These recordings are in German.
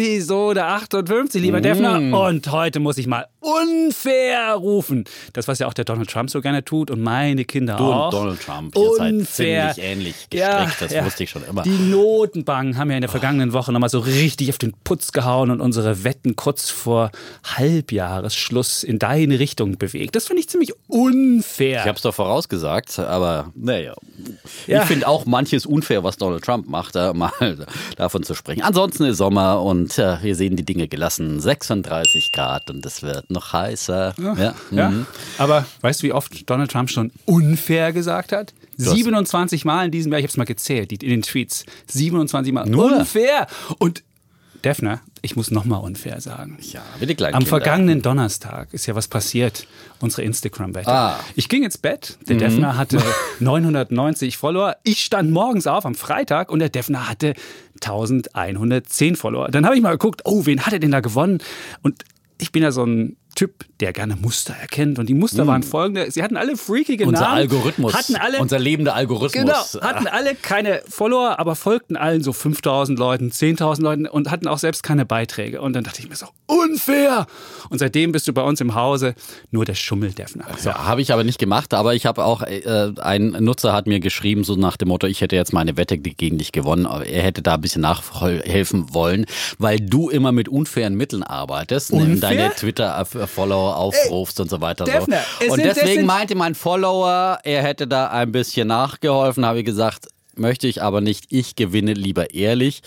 Episode 58, lieber mm. Defner. Und heute muss ich mal unfair rufen. Das, was ja auch der Donald Trump so gerne tut und meine Kinder du auch. Und Donald Trump, ihr unfair. seid ziemlich ähnlich gestrickt, ja, das ja. wusste ich schon immer. Die Notenbanken haben ja in der vergangenen Woche nochmal so richtig auf den Putz gehauen und unsere Wetten kurz vor Halbjahresschluss in deine Richtung bewegt. Das finde ich ziemlich unfair. Ich habe es doch vorausgesagt, aber naja. Ja. Ich finde auch manches unfair, was Donald Trump macht, da mal davon zu sprechen. Ansonsten ist Sommer und äh, wir sehen die Dinge gelassen. 36 Grad und es wird noch heißer. Ja, ja. ja. Mhm. Aber weißt du, wie oft Donald Trump schon unfair gesagt hat? 27 Mal in diesem Jahr, ich habe es mal gezählt, in den Tweets. 27 Mal. Nur? Unfair. Und Defner, ich muss nochmal unfair sagen. Ja, bitte gleich. Am vergangenen Donnerstag ist ja was passiert, unsere Instagram-Wette. Ah. Ich ging ins Bett, der mhm. Defner hatte 990 Follower. Ich stand morgens auf am Freitag und der Defner hatte 1110 Follower. Dann habe ich mal geguckt, oh, wen hat er denn da gewonnen? Und ich bin ja so ein Typ, der gerne Muster erkennt. Und die Muster mm. waren folgende. Sie hatten alle freakige Unser Namen. Algorithmus. Hatten alle, unser lebender Algorithmus. Genau. Hatten alle keine Follower, aber folgten allen so 5000 Leuten, 10.000 Leuten und hatten auch selbst keine Beiträge. Und dann dachte ich mir so, unfair. Und seitdem bist du bei uns im Hause nur der Schummeldefner. So. Ja, habe ich aber nicht gemacht. Aber ich habe auch, äh, ein Nutzer hat mir geschrieben, so nach dem Motto, ich hätte jetzt meine Wette gegen dich gewonnen. Aber er hätte da ein bisschen nachhelfen wollen, weil du immer mit unfairen Mitteln arbeitest. Unfair? Deine Twitter-Follower aufrufst Ey, und so weiter. So. Und deswegen meinte mein Follower, er hätte da ein bisschen nachgeholfen, habe ich gesagt, möchte ich aber nicht. Ich gewinne lieber ehrlich.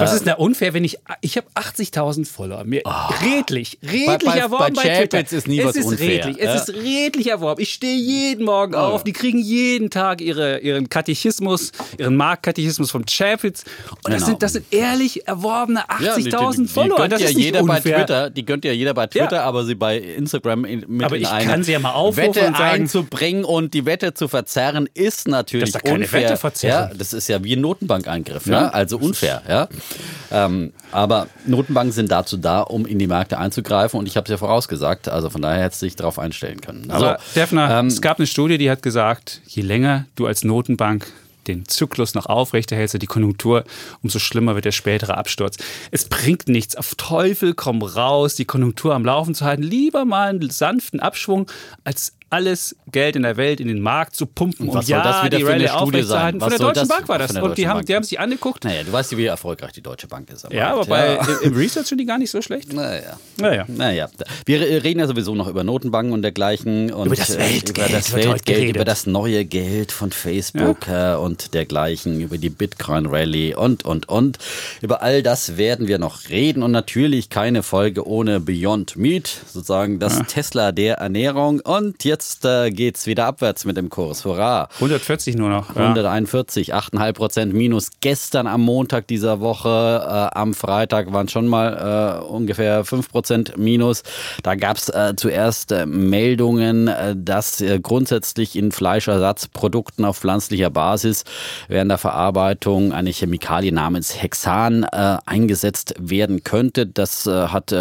Was ist denn unfair, wenn ich. Ich habe 80.000 Follower. Mir oh. redlich, redlich bei, bei, erworben bei, bei Twitter. ist nie es was ist unfair. Redlich, ja? Es ist redlich erworben. Ich stehe jeden Morgen oh. auf. Die kriegen jeden Tag ihre, ihren Katechismus, ihren Marktkatechismus vom Chapitz. Und das, genau. sind, das sind ehrlich erworbene 80.000 ja, Follower. das ja ist jeder unfair. bei Twitter. Die gönnt ja jeder bei Twitter, ja. aber sie bei Instagram mit aber ich kann sie ja mal Wette und sagen, einzubringen und die Wette zu verzerren ist natürlich das ist keine unfair. Wette verzerren. Ja, das ist ja wie ein Notenbankangriff. Ja? Also unfair. Ja. Ähm, aber Notenbanken sind dazu da, um in die Märkte einzugreifen und ich habe es ja vorausgesagt, also von daher hättest du dich darauf einstellen können. Aber so, Defner, ähm, es gab eine Studie, die hat gesagt, je länger du als Notenbank den Zyklus noch aufrechterhältst, die Konjunktur, umso schlimmer wird der spätere Absturz. Es bringt nichts, auf Teufel komm raus, die Konjunktur am Laufen zu halten. Lieber mal einen sanften Abschwung, als alles Geld in der Welt in den Markt zu pumpen, um ja die Rallye aufrechtzuerhalten. Von der Deutschen Bank war das. Und die haben, die haben sich angeguckt. Naja, du weißt, wie erfolgreich die Deutsche Bank ist. Ja, aber bei, ja. im Research sind die gar nicht so schlecht. Naja. Naja. naja. Wir reden ja sowieso noch über Notenbanken und dergleichen. Und über das Weltgeld. Über das Weltgeld, über das neue Geld von Facebook ja. Äh, und dergleichen, über die Bitcoin-Rallye und, und, und. Über all das werden wir noch reden und natürlich keine Folge ohne Beyond Meat, sozusagen das ja. Tesla der Ernährung. Und jetzt jetzt äh, geht es wieder abwärts mit dem Kurs. Hurra. 140 nur noch. Ja. 141, 8,5 Prozent minus. Gestern am Montag dieser Woche, äh, am Freitag waren schon mal äh, ungefähr 5 Prozent minus. Da gab es äh, zuerst äh, Meldungen, äh, dass grundsätzlich in Fleischersatzprodukten auf pflanzlicher Basis während der Verarbeitung eine Chemikalie namens Hexan eingesetzt werden könnte. Das hat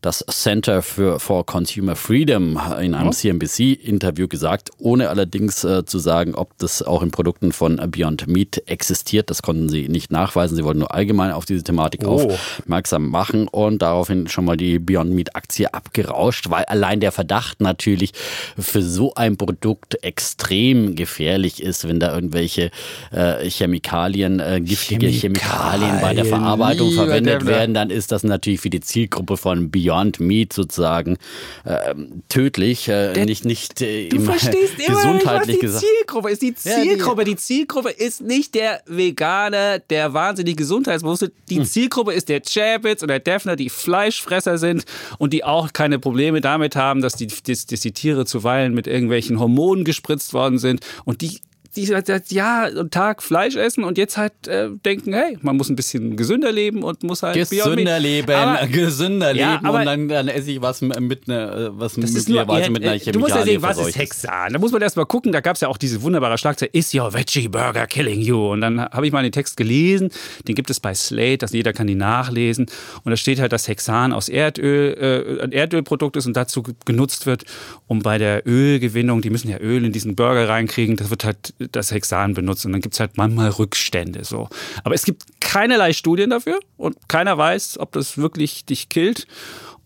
das Center for, for Consumer Freedom in einem CNBC BBC-Interview gesagt, ohne allerdings äh, zu sagen, ob das auch in Produkten von Beyond Meat existiert. Das konnten sie nicht nachweisen. Sie wollten nur allgemein auf diese Thematik oh. aufmerksam machen und daraufhin schon mal die Beyond Meat-Aktie abgerauscht, weil allein der Verdacht natürlich für so ein Produkt extrem gefährlich ist, wenn da irgendwelche äh, Chemikalien, äh, giftige Chemikalien, Chemikalien bei der Verarbeitung verwendet werden, dann ist das natürlich für die Zielgruppe von Beyond Meat sozusagen äh, tödlich. Äh, nicht nicht äh, du verstehst gesundheitlich immer nicht, was die Zielgruppe ist. Die Zielgruppe, die Zielgruppe ist nicht der Veganer, der wahnsinnig gesundheitsbewusste. Die hm. Zielgruppe ist der Chapitz und der Defner, die Fleischfresser sind und die auch keine Probleme damit haben, dass die, dass, dass die Tiere zuweilen mit irgendwelchen Hormonen gespritzt worden sind und die die seit Jahr und Tag Fleisch essen und jetzt halt äh, denken, hey, man muss ein bisschen gesünder leben und muss halt gesünder leben, aber, gesünder Ja, leben aber- und dann, dann esse ich was mit einer was ist nur, möglicherweise ja, mit einer äh, du musst ja Chemikalie sehen, was ist Hexan? Da muss man erst mal gucken, da gab es ja auch diese wunderbare Schlagzeile, is your veggie burger killing you? Und dann habe ich mal den Text gelesen, den gibt es bei Slate, dass jeder kann die nachlesen. Und da steht halt, dass Hexan aus Erdöl, äh, ein Erdölprodukt ist und dazu ge- genutzt wird, um bei der Ölgewinnung, die müssen ja Öl in diesen Burger reinkriegen, das wird halt das Hexan benutzt und dann gibt es halt manchmal Rückstände. So. Aber es gibt keinerlei Studien dafür und keiner weiß, ob das wirklich dich killt.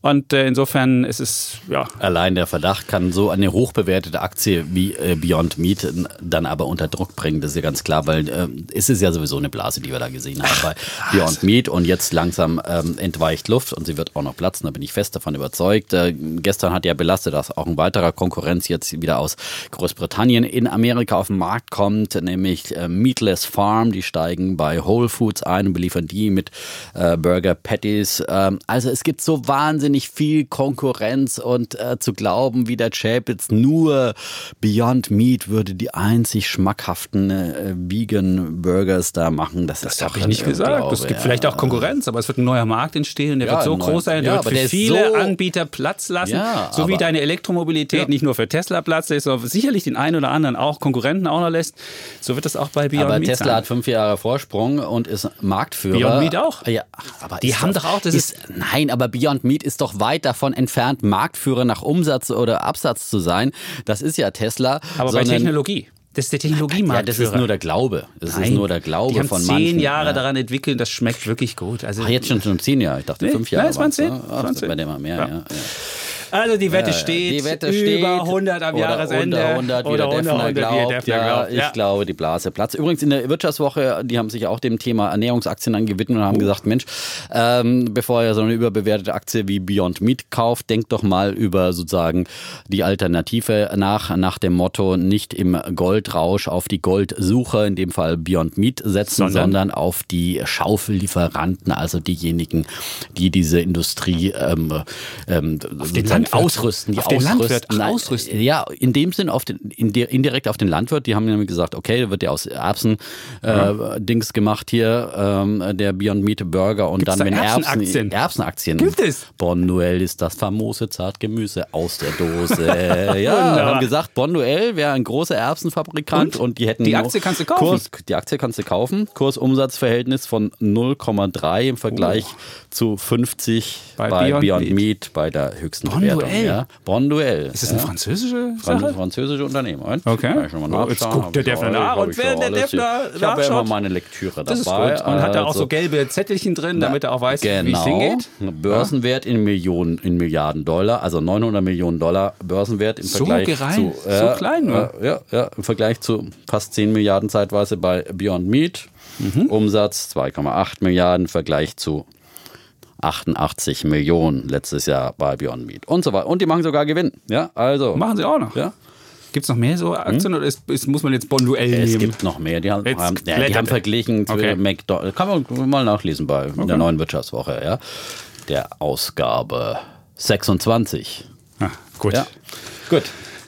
Und äh, insofern ist es, ja, Allein der Verdacht kann so eine hochbewertete Aktie wie äh, Beyond Meat äh, dann aber unter Druck bringen. Das ist ja ganz klar, weil äh, es ist ja sowieso eine Blase, die wir da gesehen haben bei Beyond Meat und jetzt langsam ähm, entweicht Luft und sie wird auch noch platzen. Da bin ich fest davon überzeugt. Äh, gestern hat ja belastet, dass auch ein weiterer Konkurrenz jetzt wieder aus Großbritannien in Amerika auf den Markt kommt, nämlich äh, Meatless Farm. Die steigen bei Whole Foods ein und beliefern die mit Burger Patties. Ähm, also es gibt so wahnsinnig viel Konkurrenz und äh, zu glauben, wie der Chapitz nur Beyond Meat würde die einzig schmackhaften äh, Vegan Burgers da machen. Das, Das ist habe doch ich nicht gesagt. Es gibt ja. vielleicht auch Konkurrenz, aber es wird ein neuer Markt entstehen. Der Ja, wird so groß sein, der ja, wird für ist viele so- Anbieter Platz lassen. So wie deine Elektromobilität nicht nur für Tesla Platz lässt, sondern sicherlich den einen oder anderen auch Konkurrenten auch noch lässt. So wird das auch bei Beyond Aber Meat Tesla sein. hat fünf Jahre Vorsprung und ist Marktführer. Beyond Meat auch? Ja, aber Die ist haben doch auch- das ist, Nein, aber Beyond Meat ist doch weit davon entfernt, Marktführer nach Umsatz oder Absatz zu sein. Das ist ja Tesla. aber bei Technologie. Das ist der Technologiemarkt. Ja, das ist nur der Glaube. Das ist nur der Glaube die haben von zehn manchen. Jahre ja. daran entwickelt, das schmeckt wirklich gut. Also, Ach, jetzt schon, schon zehn Jahre. Ich dachte Nee, fünf Jahre. nein, es waren zehn. ne? Ach, waren das war der mal mehr, Ja. ja. Ja. also die Wette Ja, steht, die Wette über steht 100 am Jahresende. Unter 100, wie oder der Defner 100, wie glaubt. Ja, glaubt. ich Ja. glaube, die Blase platzt. Übrigens in der Wirtschaftswoche, die haben sich auch dem Thema Ernährungsaktien angewidmet und haben gesagt, Mensch, ähm, bevor ihr so eine überbewertete Aktie wie Beyond Meat kauft, denkt doch mal über sozusagen die Alternative nach, nach dem Motto nicht im Goldrausch auf die Goldsuche, in dem Fall Beyond Meat setzen, Sondern? sondern, auf die Schaufellieferanten, also diejenigen, die diese Industrie ähm, ähm, Landwirt. ausrüsten, die Auf den ausrüsten. Landwirt, ach, ausrüsten. Ja, in dem Sinn auf den, indi- indirekt auf den Landwirt. Die haben nämlich gesagt, okay, da wird ja aus Erbsen äh, Dings gemacht hier, ähm, der Beyond Meat Burger und Gibt's dann da wenn Erbsen, Erbsenaktien? Erbsenaktien. Gibt es? Bonduell ist das famose Zartgemüse aus der Dose. ja, haben gesagt, Bonduell wäre ein großer Erbsenfabrikant und, die hätten Die Aktie kannst du kaufen. Kurs, die Aktie kannst du kaufen. Kursumsatzverhältnis von 0,3 im Vergleich zu 50 Bei bei, Beyond Beyond, Meat. Meat. bei der höchsten Bonduell? Bewertung. Ja. Bonduell. Ist das eine französische Fran- Sache? französische Unternehmen. Okay. Oh, jetzt guckt der Defner nach und schon der. Defner Ich habe ja immer meine Lektüre Das ist dabei. gut. Und hat er auch Also- so gelbe Zettelchen drin, damit er auch weiß, wie es Genau. hingeht? Börsenwert in Millionen, in Milliarden Dollar, also 900 Millionen Dollar Börsenwert im So Vergleich gerein, zu so klein nur. Äh, ja, ja, im Vergleich zu fast 10 Milliarden zeitweise bei Beyond Meat. Mhm. Umsatz 2,8 Milliarden im Vergleich zu 88 Millionen letztes Jahr bei Beyond Meat und so weiter. Und die machen sogar Gewinn. Ja, also. Machen sie auch noch. Ja. Gibt es noch mehr so Aktien oder ist, ist, muss man jetzt Bonduell Es nehmen? gibt noch mehr. Die haben, ja, die haben er. verglichen zu Okay. McDonald's. Kann man mal nachlesen bei der neuen Wirtschaftswoche, ja. Der Ausgabe 26. Ah, gut. Ja. Gut.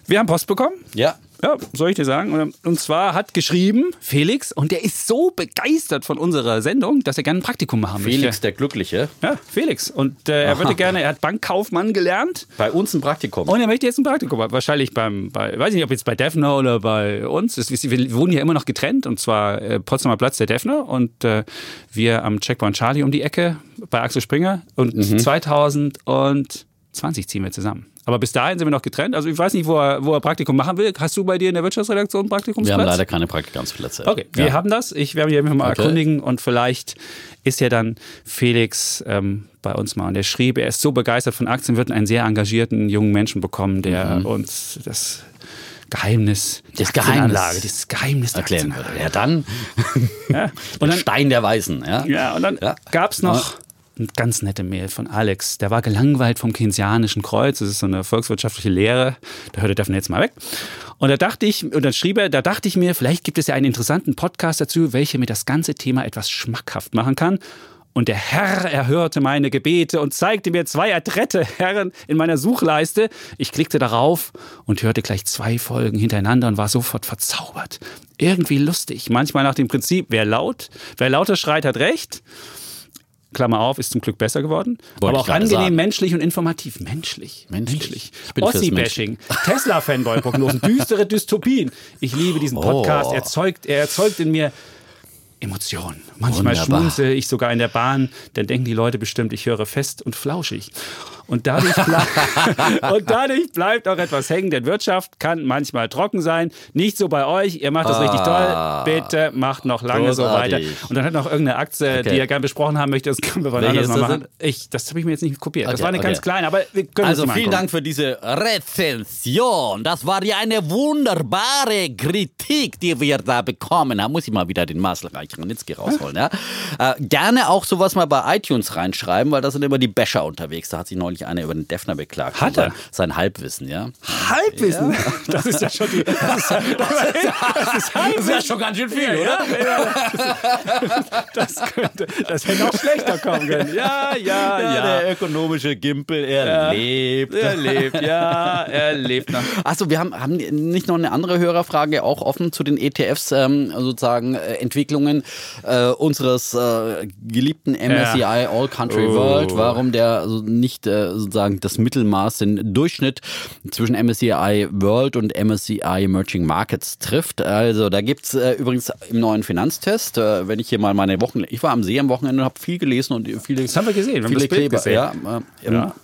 Wir haben Post bekommen. Ja. Ja, soll ich dir sagen? Und- zwar hat geschrieben Felix, und der ist so begeistert von unserer Sendung, dass er gerne ein Praktikum machen Felix möchte. der Glückliche. Ja, Felix. Und äh, er würde gerne, er hat Bankkaufmann gelernt Bei uns ein Praktikum. und er möchte jetzt ein Praktikum machen. Wahrscheinlich beim, bei, weiß ich nicht, ob jetzt bei Defner oder bei uns. Es- Wir wohnen ja immer noch getrennt und zwar äh, Potsdamer Platz der Defner und äh, wir am Checkpoint Charlie um die Ecke bei Axel Springer und Mhm. 2020 ziehen wir zusammen. Aber bis dahin sind wir noch getrennt. Also ich weiß nicht, wo er, wo er Praktikum machen will. Hast du bei dir in der Wirtschaftsredaktion einen wir Praktikumsplatz? haben leider keine Praktikanzplätze. Okay, wir ja. haben das. Ich werde mich einfach mal Okay. erkundigen und vielleicht ist ja dann Felix ähm, bei uns mal. Und er schrieb, er ist so begeistert von Aktien, wird einen sehr engagierten jungen Menschen bekommen, der uns das Geheimnis Mhm. Das Geheimnis das Geheimnis der erklären würde. Ja, dann. Ja. Und dann, Stein der Weisen. Ja. ja, und dann Ja. gab es noch eine ganz nette Mail von Alex. Der war gelangweilt vom Keynesianischen Kreuz. Das ist so eine volkswirtschaftliche Lehre. Da hört er davon jetzt mal weg. Und da dachte ich, und dann schrieb er, da dachte ich mir, vielleicht gibt es ja einen interessanten Podcast dazu, welcher mir das ganze Thema etwas schmackhaft machen kann. Und der Herr erhörte meine Gebete und zeigte mir zwei adrette Herren in meiner Suchleiste. Ich klickte darauf und hörte gleich zwei Folgen hintereinander und war sofort verzaubert. irgendwie lustig. Manchmal nach dem Prinzip, wer laut, wer lauter schreit, hat recht. Klammer auf, ist zum Glück besser geworden. Wollte aber auch angenehm, sagen. menschlich und informativ. Menschlich. Menschlich. Ich bin fürs Ossi-Bashing, Tesla-Fanboy-Prognosen, düstere Dystopien. Ich liebe diesen Podcast. Oh. Er, zeugt, er erzeugt in mir Emotionen. Manchmal Wunderbar. schmunzel ich sogar in der Bahn, dann denken die Leute bestimmt, ich höre fest und flauschig. Und dadurch, und dadurch bleibt auch etwas hängen, denn Wirtschaft kann manchmal trocken sein. Nicht so bei euch, ihr macht das richtig Ah. toll. Bitte macht noch lange so weiter. Großartig. Und dann hat noch irgendeine Aktie, die Okay. er gerne besprochen haben möchte, das können wir Welche anders mal das machen. Ich, das habe ich mir jetzt nicht kopiert. das Okay, war eine okay. ganz kleine, aber wir können Also vielen. Dank für diese Rezension. Das war ja eine wunderbare Kritik, die wir da bekommen haben. Muss ich mal wieder den Marcel Reich-Ranitzky rausholen. Ja? Äh, gerne auch sowas mal bei iTunes reinschreiben, weil da sind immer die Bäscher unterwegs. Da hat sich neulich einer über den Defner beklagt. Hat er? Sein, Halbwissen, ja. Halbwissen. Das ist ja schon die. Das ist, das ist Das ist ja schon ganz schön viel, Ja, ja, das, könnte, das hätte auch schlechter kommen können. Ja, ja, ja. Der ökonomische Gimpel, er lebt. Er lebt, ja, er lebt noch. Achso, wir haben, haben nicht noch eine andere Hörerfrage auch offen zu den ETFs, ähm, sozusagen äh, Entwicklungen äh, unseres äh, geliebten MSCI All Country Oh. World, warum der also nicht äh, sozusagen das Mittelmaß, den Durchschnitt zwischen MSCI World und MSCI Emerging Markets trifft. Also da gibt's äh, übrigens im neuen Finanztest, äh, wenn ich hier mal meine Wochen, ich war am See am Wochenende und habe viel gelesen und viele, Das haben wir gesehen, wir haben viele das Bild Kleber, gesehen. ja, äh, Ja.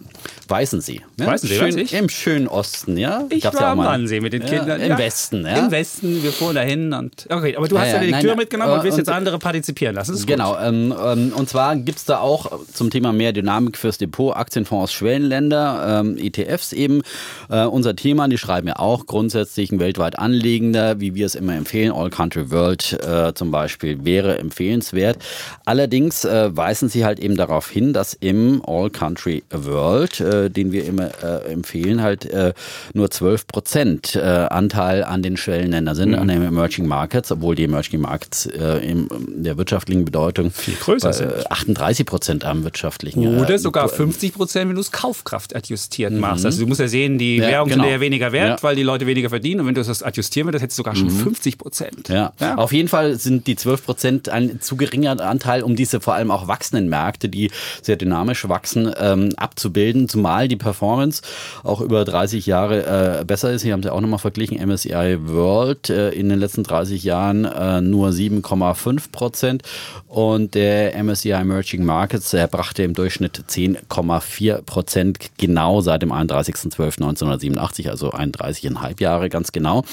Weißensee. Ne? Weißensee, Schön, weiß ich. Im schönen Osten, ja. Ich Gab's war ja am. Wannsee mit den Ja, Kindern. Im Ja. Westen, ja. Im Westen, wir fuhren dahin und. Okay, aber du Ja, hast ja, ja, die Lektüre nein. mitgenommen und willst Und- jetzt andere partizipieren lassen. Genau, ähm, ähm, und zwar gibt's da auch zum Thema mehr Dynamik fürs Depot Aktienfonds Schwellenländer, ähm, ETFs eben. Äh, unser Thema, die schreiben ja auch grundsätzlich ein weltweit anliegender, wie wir es immer empfehlen, All Country World äh, zum Beispiel wäre empfehlenswert. Allerdings äh, weisen sie halt eben darauf hin, dass im All Country World, äh, den wir immer äh, empfehlen, halt äh, nur 12 Prozent äh, Anteil an den Schwellenländern sind, an den Emerging Markets, obwohl die Emerging Markets äh, in der wirtschaftlichen Bedeutung Viel größer bei, sind. äh, 38 Prozent am wirtschaftlichen. Oder äh, sogar Pro- 50 Prozent, wenn du es Kaufkraft adjustiert machst. Also du musst ja sehen, die Ja, Währung genau. sind ja weniger wert, Ja. weil die Leute weniger verdienen. Und wenn du das adjustieren würdest, hättest du sogar schon 50 Prozent. Ja. auf jeden Fall sind die 12 Prozent ein zu geringer Anteil, um diese vor allem auch wachsenden Märkte, die sehr dynamisch wachsen, ähm, abzubilden. Zumal die Performance auch über 30 Jahre äh, besser ist. Hier haben sie auch nochmal verglichen, MSCI World äh, in den letzten 30 Jahren äh, nur 7,5 Prozent und der MSCI Emerging Markets, brachte im Durchschnitt 10,4 Prozent genau seit dem 31.12.1987, also 31,5 Jahre ganz genau.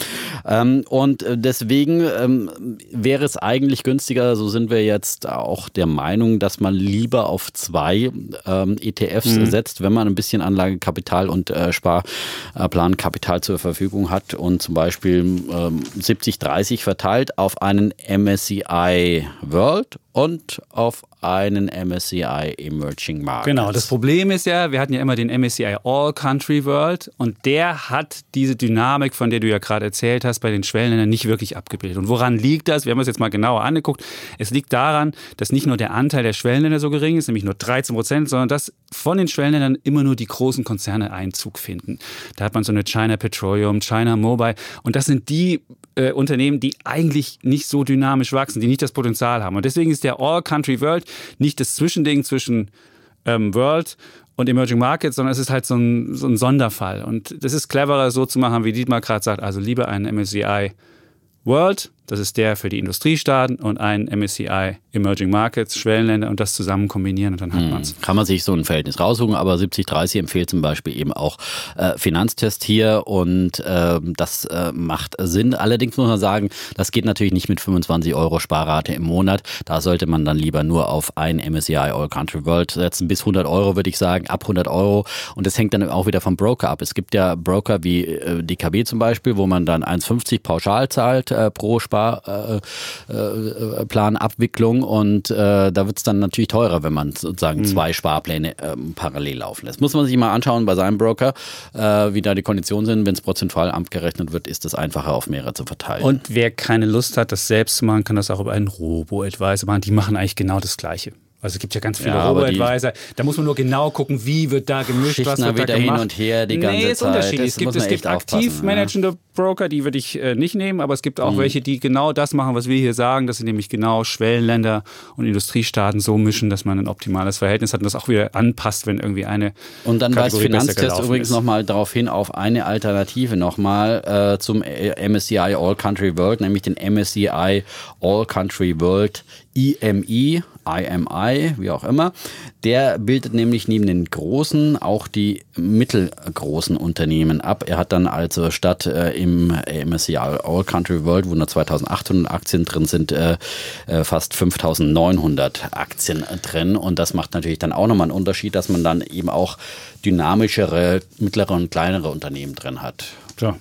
Ähm, und äh, deswegen ähm, wäre es eigentlich günstiger, so sind wir jetzt auch der Meinung, dass man lieber auf zwei ähm, ETFs setzt, wenn man ein bisschen Anlagekapital und äh, Sparplankapital zur Verfügung hat und zum Beispiel ähm, 70-30 verteilt auf einen MSCI World und auf einen MSCI Emerging Markets. Genau, das Problem ist ja, wir hatten ja immer den MSCI All Country World und der hat diese Dynamik, von der du ja gerade erzählt hast, bei den Schwellenländern nicht wirklich abgebildet. Und woran liegt das? Wir haben uns jetzt mal genauer angeguckt. Es liegt daran, dass nicht nur der Anteil der Schwellenländer so gering ist, nämlich nur 13 Prozent, sondern dass von den Schwellenländern immer nur die großen Konzerne Einzug finden. Da hat man so eine China Petroleum, China Mobile und das sind die äh, Unternehmen, die eigentlich nicht so dynamisch wachsen, die nicht das Potenzial haben. Und deswegen ist der All Country World nicht das Zwischending zwischen ähm, World und Emerging Markets, sondern es ist halt so ein, so ein Sonderfall. Und das ist cleverer, so zu machen, wie Dietmar gerade sagt. Also lieber einen MSCI World, das ist der für die Industriestaaten, und einen MSCI Emerging Markets, Schwellenländer, und das zusammen kombinieren und dann hat man es. Kann man sich so ein Verhältnis raussuchen, aber 70-30 empfiehlt zum Beispiel eben auch äh, Finanztest hier und ähm, das äh, macht Sinn. Allerdings muss man sagen, das geht natürlich nicht mit 25 Euro Sparrate im Monat. Da sollte man dann lieber nur auf ein MSCI All Country World setzen. Bis 100 Euro würde ich sagen, ab 100 Euro. Und das hängt dann auch wieder vom Broker ab. Es gibt ja Broker wie äh, DKB zum Beispiel, wo man dann 1,50 pauschal zahlt äh, pro Sparplanabwicklung äh, äh, Planabwicklung und äh, da wird es dann natürlich teurer, wenn man sozusagen zwei Sparpläne ähm, parallel laufen lässt. Muss man sich mal anschauen bei seinem Broker, äh, wie da die Konditionen sind. Wenn es prozentual abgerechnet wird, ist es einfacher auf mehrere zu verteilen. Und wer keine Lust hat, das selbst zu machen, kann das auch über einen Robo-Advisor machen. Die machen eigentlich genau das Gleiche. Also es gibt ja ganz viele Ja, Robo-Advisor. Da muss man nur genau gucken, wie wird da gemischt, was wird da wieder hin gemacht. und her die ganze nee, ist Zeit. unterschiedlich. Es gibt, es gibt aktiv managende Broker, die würde ich äh, nicht nehmen, aber es gibt Mhm. auch welche, die genau das machen, was wir hier sagen, dass sie nämlich genau Schwellenländer und Industriestaaten so mischen, dass man ein optimales Verhältnis hat und das auch wieder anpasst, wenn irgendwie eine Und dann weist Finanztest übrigens nochmal darauf hin, auf eine Alternative nochmal äh, zum äh, MSCI All Country World, nämlich den MSCI All Country World E IMI, IMI, wie auch immer. Der bildet nämlich neben den großen auch die mittelgroßen Unternehmen ab. Er hat dann also statt äh, im MSCI All Country World, wo nur 2800 Aktien drin sind, äh, äh, fast 5900 Aktien drin. Und das macht natürlich dann auch nochmal einen Unterschied, dass man dann eben auch dynamischere, mittlere und kleinere Unternehmen drin hat. So.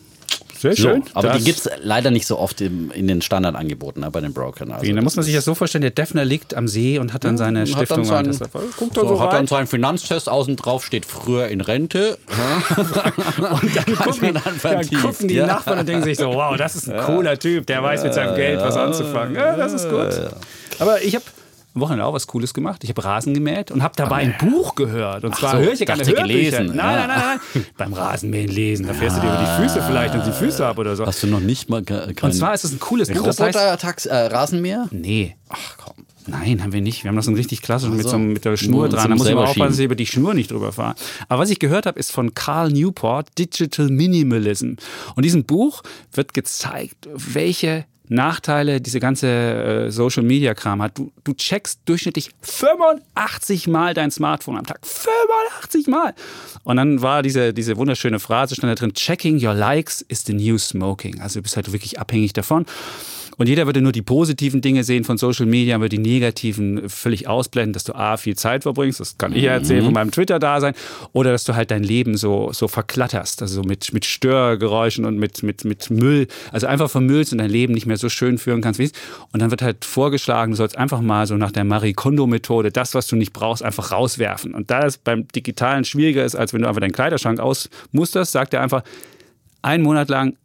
Sehr schön. So, aber Das- die gibt es leider nicht so oft im, in den Standardangeboten ne, bei den Brokern. Also Da muss man sich das so vorstellen, der Defner liegt am See und hat dann seine hat Stiftung. dann seinen, und Guckt so, so hat dann seinen Finanztest außen drauf, steht früher in Rente. Und dann gucken, dann dann gucken die ja. Nachbarn und denken sich so, wow, das ist ein cooler Typ, der weiß mit seinem Geld was anzufangen. Ja, das ist gut. Aber ich habe am Wochenende auch was Cooles gemacht. Ich habe Rasen gemäht und habe dabei ein Buch gehört. Und zwar so, höre ich ja gerne Hörbücher. gelesen, Nein, ja. nein, nein, nein. Beim Rasenmähen lesen. Da fährst du dir über die Füße vielleicht und die Füße ab oder so. Hast du noch nicht mal Und zwar ist es ein cooles Buch. Das heißt, äh, Rasenmäher? nee, Ach komm. Nein, haben wir nicht. Wir haben das so einen richtig klassischen mit, so. mit der Nur Schnur dran. Da muss mal aufpassen, dass ich über die Schnur nicht drüber fahre. Aber was ich gehört habe, ist von Carl Newport, Digital Minimalism. Und in diesem Buch wird gezeigt, welche Nachteile diese ganze äh, Social Media Kram hat. Du, du checkst durchschnittlich 85 Mal dein Smartphone am Tag. 85 Mal! Und dann war diese, diese wunderschöne Phrase, stand da drin, checking your likes is the new smoking. Also du bist halt wirklich abhängig davon. Und jeder würde nur die positiven Dinge sehen von Social Media, aber die negativen völlig ausblenden, dass du A, viel Zeit verbringst, das kann ich ja erzählen von meinem Twitter-Dasein, oder dass du halt dein Leben so, so verklatterst, also mit, mit Störgeräuschen und mit, mit, mit Müll, also einfach vermüllst und dein Leben nicht mehr so schön führen kannst, wie es Und dann wird halt vorgeschlagen, du sollst einfach mal so nach der Marie Kondo-Methode das, was du nicht brauchst, einfach rauswerfen. Und da es beim Digitalen schwieriger ist, als wenn du einfach deinen Kleiderschrank ausmusterst, sagt er einfach, einen Monat lang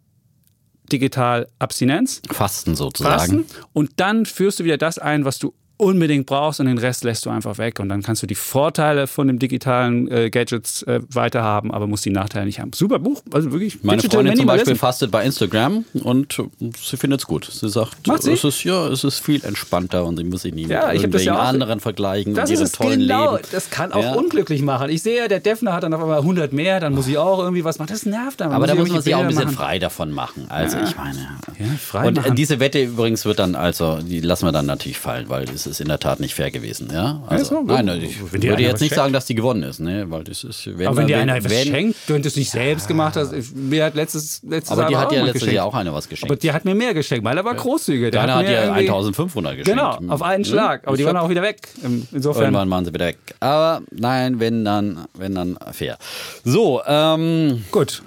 digital Abstinenz, Fasten sozusagen. Fasten und dann führst du wieder das ein, was du unbedingt brauchst und den Rest lässt du einfach weg und dann kannst du die Vorteile von dem digitalen äh, Gadgets äh, weiterhaben, aber musst die Nachteile nicht haben. Super Buch, also wirklich. Meine Digital Freundin zum. Beispiel fastet bei Instagram und sie findet es gut. Sie sagt, Macht sie? es ist ja, es ist viel entspannter und sie muss sich nie Ja, mit ich das ja irgendwelchen auch- anderen vergleichen Das und ihre ist tollen genau, Leben. das kann auch Ja. unglücklich machen. Ich sehe ja, der Defner hat dann auf einmal 100 mehr, dann muss ich auch irgendwie was machen. Das nervt dann. Aber da muss man sich auch ein bisschen machen. frei davon machen. Also ich meine. Ja, frei und äh, machen. diese Wette übrigens wird dann, also, die lassen wir dann natürlich fallen, weil das ist in der Tat nicht fair gewesen. Ja? Also, so, nein, wenn ich dir würde jetzt nicht schenkt. sagen, dass die gewonnen ist, ne? Weil das ist, wenn, Aber wenn dir wenn, einer was wenn, schenkt, du es nicht selbst gemacht hast. Ich- Mir hat letztes, letztes Aber die hat ja letztes. Jahr auch einer was geschenkt. Aber die hat mir mehr geschenkt, weil er war großzügig. Der Deiner hat mir ja irgendwie- 1500 geschenkt. Genau, auf einen Schlag. Aber die waren auch wieder weg. Insofern. Irgendwann waren sie wieder weg. Aber nein, wenn dann, wenn dann fair. So, ähm, Gut.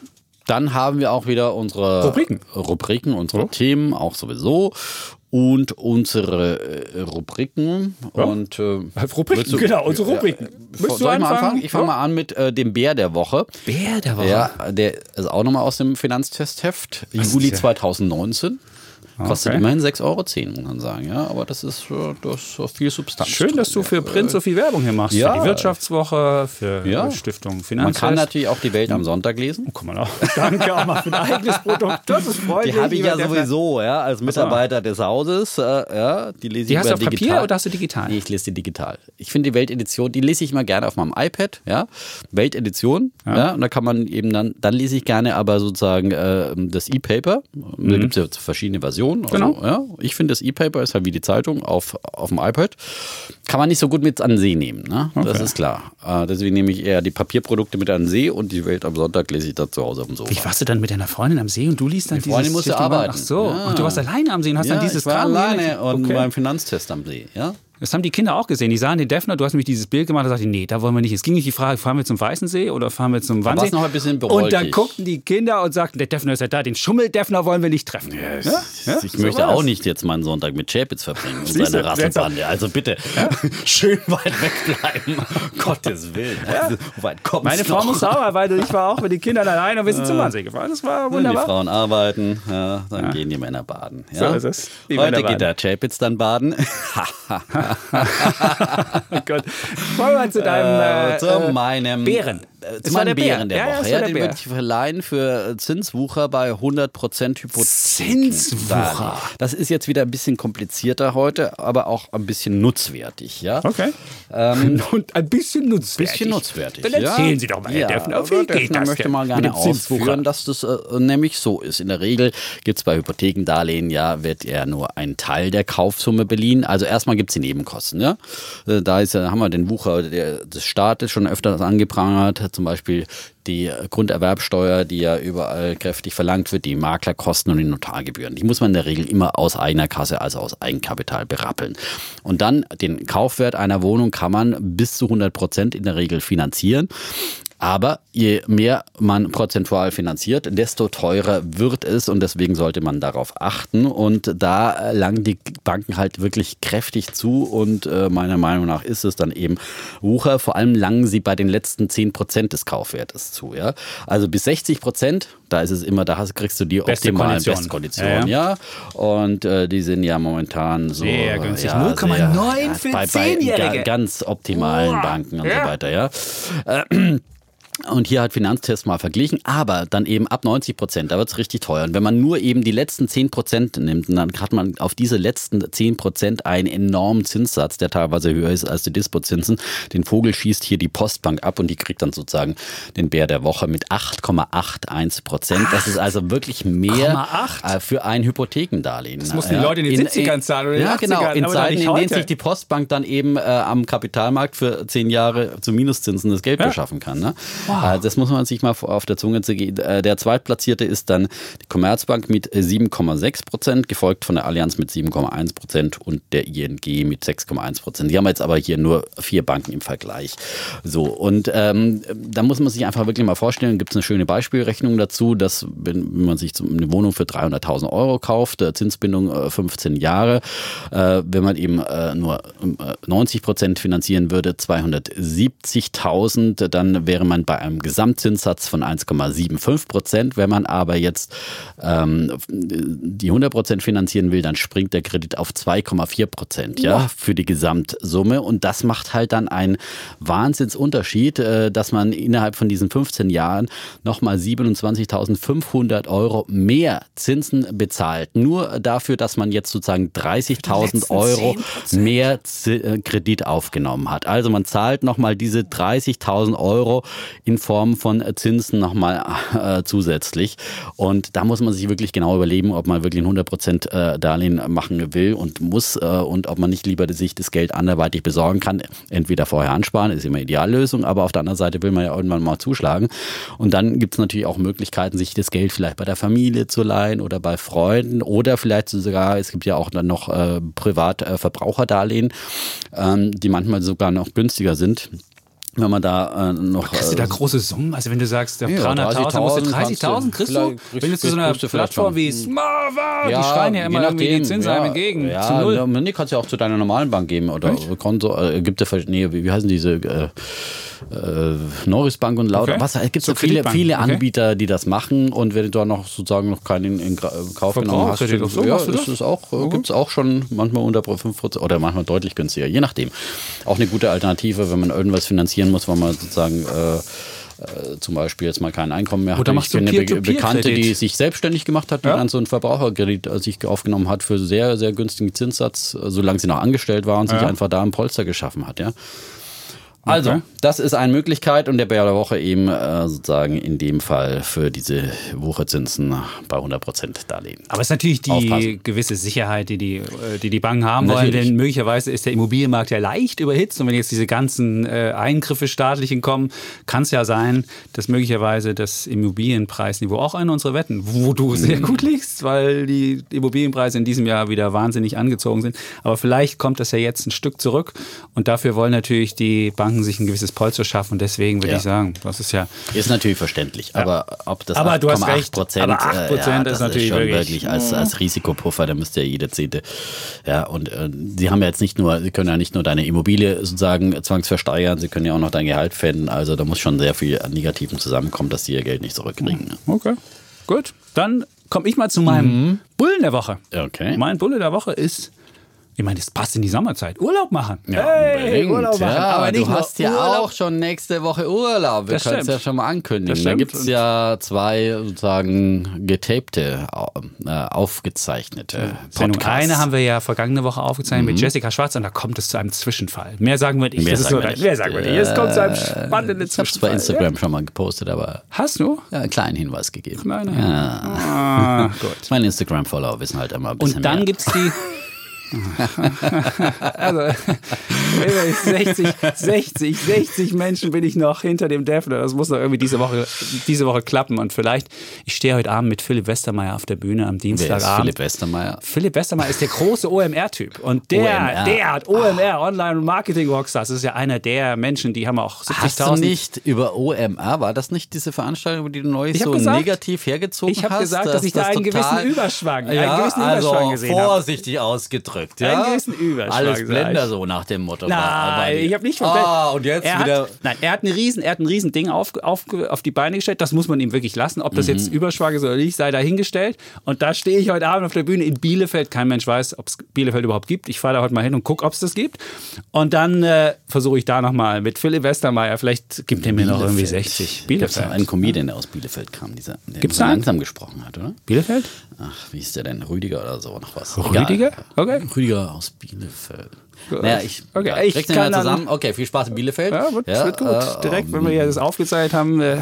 dann haben wir auch wieder unsere Rubriken. Rubriken, unsere Themen auch sowieso. Und unsere äh, Rubriken. Und, äh, Rubriken, willst du- genau, unsere Rubriken. Äh, Willst soll du ich mal anfangen? anfangen? Ich fange Ja. mal an mit äh, dem Bär der Woche. Bär der Woche. Ja, der ist auch nochmal aus dem Finanztestheft. Juli ja- 2019. Kostet Okay. immerhin 6,10 Euro, muss man sagen. Ja, aber das ist, äh, das ist viel Substanz. Schön, drin, dass du ja. für Print so viel Werbung hier machst. Ja. Für die Wirtschaftswoche, für Ja. Stiftung Man Finanztest. kann natürlich auch die Welt am Sonntag lesen. Guck mal auch. Danke auch mal für dein eigenes Produkt. Das ist freundlich. Die habe ich ja sowieso, ja, als Mitarbeiter des Hauses. Äh, ja, die lese Die ich hast du auf Papier digital. oder hast du digital? Nee, ich lese die digital. Ich finde die Weltedition, die lese ich mal gerne auf meinem iPad, ja. Weltedition, ja. und da kann man eben dann, dann lese ich gerne aber sozusagen äh, das E-Paper. Da gibt es ja verschiedene Versionen. Also, Mhm. Genau. ja, ich finde das E-Paper ist halt wie die Zeitung auf, auf dem iPad. Kann man nicht so gut mit an den See nehmen, ne? Das Okay. ist klar. Äh, deswegen nehme ich eher die Papierprodukte mit an den See und die Welt am Sonntag lese ich da zu Hause dem Sofa. Wie warst du dann mit deiner Freundin am See und du liest dann Die Freundin dieses musste Stiftung- arbeiten. Ach so, Ja. Ach, du warst alleine am See und hast ja, dann dieses ich war alleine und okay. beim Finanztest am See, ja. Das haben die Kinder auch gesehen. Die sahen den Defner, du hast nämlich dieses Bild gemacht, da sagte ich, nee, da wollen wir nicht. Es ging nicht die Frage, fahren wir zum Weißen See oder fahren wir zum Wannsee? war's noch ein bisschen Und dann guckten die Kinder und sagten, der Defner ist ja da, den Schummel-Defner wollen wir nicht treffen. Ja? Ja? Ich So möchte auch nicht jetzt meinen Sonntag mit Chapitz verbringen und Siehst seine du, Rasselbande. Also bitte, schön weit wegbleiben. Gottes Willen. Also, weit kommst Meine Frau noch? muss sauer, weil ich war auch mit den Kindern alleine und wir sind zum Wannsee gefahren. Das war Wenn die wunderbar. Frauen arbeiten, ja, dann gehen die Männer baden. Ja? So ist es. Die Heute geht der Chapitz dann baden. oh Gott. Wollen wir zu deinem äh, zu meinem Bären. Äh, Es zu war meinem. Bären der Ja, ja, Woche. Ja, der den würde ich verleihen für Zinswucher bei 100% Hypotheken. Zinswucher. Das ist jetzt wieder ein bisschen komplizierter heute, aber auch ein bisschen nutzwertig. Ja? Okay. Ähm, Und ein bisschen nutzwertig. bisschen nutzwertig. Dann erzählen ja. Sie doch mal, Herr ja, Deffner, aber wie geht das möchte mal gerne ausführen, dass das äh, nämlich so ist. In der Regel gibt es bei Hypothekendarlehen ja, wird ja nur ein Teil der Kaufsumme beliehen. Also erstmal gibt es die Nebenkosten. Ja? Äh, Da ist, ja- haben wir den Wucher der, des Staates schon öfters angeprangert, zum Beispiel die Grunderwerbsteuer, die ja überall kräftig verlangt wird, die Maklerkosten und die Notargebühren. Die muss man in der Regel immer aus eigener Kasse, also aus Eigenkapital berappeln. Und dann den Kaufwert einer Wohnung kann man bis zu 100 Prozent in der Regel finanzieren. Aber je mehr man prozentual finanziert, desto teurer wird es und deswegen sollte man darauf achten. Und da langen die Banken halt wirklich kräftig zu und äh, meiner Meinung nach ist es dann eben Wucher. Vor allem langen sie bei den letzten 10 Prozent des Kaufwertes zu. Ja? Also bis 60 Prozent, da ist es immer, da hast, kriegst du die Beste optimalen Kondition. Bestkonditionen. Ja, Ja, Und äh, die sind ja momentan so Sehr günstig. Ja, 0,9 sehr- für bei, bei Zehnjährige. ga- ganz optimalen Boah. Banken und so weiter. Ja. Und hier hat Finanztest mal verglichen, aber dann eben ab 90 Prozent, da wird es richtig teuer. Und wenn man nur eben die letzten 10 Prozent nimmt, dann hat man auf diese letzten 10 Prozent einen enormen Zinssatz, der teilweise höher ist als die Dispozinsen. Den Vogel schießt hier die Postbank ab und die kriegt dann sozusagen den Bär der Woche mit 8,81 Prozent. Das ist also wirklich mehr 8,8? äh, für ein Hypothekendarlehen. Das mussten die Leute in den 70ern zahlen oder in Ja, genau. 80ern, In Zeiten, in denen sich die Postbank dann eben äh, am Kapitalmarkt für zehn Jahre zu Minuszinsen das Geld Ja. beschaffen kann. Ne? Äh, das muss man sich mal auf der Zunge zergehen. Äh, der zweitplatzierte ist dann die Commerzbank mit äh, 7,6 Prozent, gefolgt von der Allianz mit 7,1 Prozent und der ING mit 6,1 Prozent. Die haben jetzt aber hier nur vier Banken im Vergleich. So, und ähm, da muss man sich einfach wirklich mal vorstellen, gibt es eine schöne Beispielrechnung dazu, dass wenn, man sich eine Wohnung für 300.000 Euro kauft, äh, Zinsbindung äh, 15 Jahre, äh, wenn man eben äh, nur äh, 90 Prozent finanzieren würde, 270.000, dann wäre man bei einem Gesamtzinssatz von 1,75 Prozent. Wenn man aber jetzt ähm, die 100 Prozent finanzieren will, dann springt der Kredit auf 2,4 Prozent ja, für die Gesamtsumme. Und das macht halt dann einen Wahnsinnsunterschied, äh, dass man innerhalb von diesen 15 Jahren nochmal 27.500 Euro mehr Zinsen bezahlt. Nur dafür, dass man jetzt sozusagen 30.000 Euro mehr äh, Kredit aufgenommen hat. Also man zahlt nochmal diese 30.000 Euro in Form von äh, Zinsen nochmal äh, zusätzlich. Und da muss man sich wirklich genau überlegen, ob man wirklich ein 100% äh, Darlehen machen will und muss äh, und ob man nicht lieber sich das Geld anderweitig besorgen kann. Entweder vorher ansparen, ist immer Ideallösung, aber auf der anderen Seite will man ja irgendwann mal zuschlagen. Und dann gibt es natürlich auch Möglichkeiten, sich das Geld vielleicht bei der Familie zu leihen oder bei Freunden oder vielleicht sogar, es gibt ja auch dann noch äh, Privatverbraucherdarlehen, ähm, die manchmal sogar noch günstiger sind. Wenn man da äh, noch. Hast du da äh, große Summen? Also wenn du sagst, der Ja, 300.000, musst du 30.000 30.000 kriegst du? kriegst du Wenn du zu so einer kriegst du Plattform wie Smava, die schreien ja immer irgendwie die nachdem, Zinsheim ja, entgegen. Ja, zu null. Ja, nee, kannst ja auch zu deiner normalen Bank geben oder Konto. Äh, gibt ja nee, wie, wie heißen diese äh, äh, Norris Bank und lauter. Okay. Was? Es gibt So so viele, viele okay. Anbieter, die das machen und wenn du da noch sozusagen noch keinen in Gra- Kauf genommen hast, Verbraucherkredit, so ja, du ist das? es auch, äh, gibt es auch schon manchmal unter 5% oder manchmal deutlich günstiger, je nachdem. Auch eine gute Alternative, wenn man irgendwas finanzieren muss, weil man sozusagen äh, äh, zum Beispiel jetzt mal kein Einkommen mehr hat. Oder Ich machst du kenne eine Be? Bekannte, die sich selbstständig gemacht hat, die Ja. dann so einen Verbraucherkredit äh, sich aufgenommen hat für sehr, sehr günstigen Zinssatz, äh, solange sie noch angestellt war und sich Ja. einfach da ein Polster geschaffen hat, ja. Also, Okay. das ist eine Möglichkeit und der Bär der Woche eben äh, sozusagen in dem Fall für diese Wucherzinsen bei 100% Darlehen. Aber es ist natürlich die Aufpassen. gewisse Sicherheit, die die, äh, die, die Banken haben wollen, Natürlich. denn möglicherweise ist der Immobilienmarkt ja leicht überhitzt und wenn jetzt diese ganzen äh, Eingriffe staatlichen kommen, kann es ja sein, dass möglicherweise das Immobilienpreisniveau, auch eine unserer Wetten, wo du sehr gut liegst, weil die Immobilienpreise in diesem Jahr wieder wahnsinnig angezogen sind, aber vielleicht kommt das ja jetzt ein Stück zurück und dafür wollen natürlich die Banken sich ein gewisses Polster schaffen und deswegen würde Ja. ich sagen, das ist ja Ist natürlich verständlich, aber ob das Aber du hast 8,8 recht. Prozent, Aber 8% äh, ja, ist das natürlich schon wirklich- wirklich als, als Risikopuffer, da müsste ja jeder Zehnte. Ja, und äh, sie haben ja jetzt nicht nur, sie können ja nicht nur deine Immobilie sozusagen zwangsversteigern, sie können ja auch noch dein Gehalt pfänden. Also da muss schon sehr viel an Negativen zusammenkommen, dass sie ihr Geld nicht zurückkriegen. ne? Okay. Gut. Dann komme ich mal zu meinem Bullen der Woche. Okay. Mein Bulle der Woche ist Ich meine, das passt in die Sommerzeit. Urlaub machen. Ja, hey. Urlaub machen. Ja, aber du hast ja Urlaub. auch schon nächste Woche Urlaub. Wir können es ja schon mal ankündigen. Da gibt es ja zwei sozusagen getapte, äh, aufgezeichnete Podcasts. eine haben wir ja vergangene Woche aufgezeichnet mit Jessica Schwarz und da kommt es zu einem Zwischenfall. Mehr sagen wir nicht. Mehr sagen so wir nicht. Mehr sagen wir nicht. Es kommt zu einem spannenden Ich habe es bei Zwischenfall. Instagram schon mal gepostet, aber Hast du? ja, einen kleinen Hinweis gegeben. Meine. Ja. Ah, gut. Meine Instagram-Follower wissen halt immer ein bisschen Und dann gibt es die. also 60, 60, 60 Menschen bin ich noch hinter dem Defner. Das muss noch irgendwie diese Woche, diese Woche klappen. Und vielleicht, ich stehe heute Abend mit Philipp Westermeier auf der Bühne am Wer ist Dienstagabend. Philipp Westermeier? Philipp Westermeier ist der große OMR-Typ. Und der, OMR. der hat OMR, Online Marketing Rockstars. Das ist ja einer der Menschen, die haben auch Hast du 70.000. nicht über OMR, war das nicht diese Veranstaltung, die du neulich Ich hab so gesagt- negativ hergezogen ich hast? gesagt, dass ich da einen gewissen Überschwang- einen ja, gewissen also Überschwang gesehen hab. vorsichtig ausgedrückt, ja? Einen gewissen Überschwang, Alles Blender so nach dem Motto. Nein, ich habe nicht von Ah, und jetzt er wieder... Hat, nein, er hat, eine riesen, er hat ein riesen Ding auf, auf, auf die Beine gestellt. Das muss man ihm wirklich lassen. Ob das Mhm. jetzt Überschwang ist oder nicht, sei dahingestellt. Und da stehe ich heute Abend auf der Bühne in Bielefeld. Kein Mensch weiß, ob es Bielefeld überhaupt gibt. Ich fahre da heute mal hin und gucke, ob es das gibt. Und dann äh, versuche ich da nochmal mit Philipp Westermeier. Vielleicht gibt er mir noch irgendwie 60. Gibt es Bielefeld. einen Comedian, der aus Bielefeld kam, dieser, der Gibt's so langsam gesprochen hat, oder? Bielefeld? Ach, wie ist der denn? Rüdiger oder so, noch was. Rüdiger? Okay. Rüdiger aus Bielefeld. Naja, ich, Okay, ja, ich kann zusammen. Okay, viel Spaß in Bielefeld. Ja, wird, wird gut. äh, Direkt, wenn wir hier das aufgezeigt haben. Äh,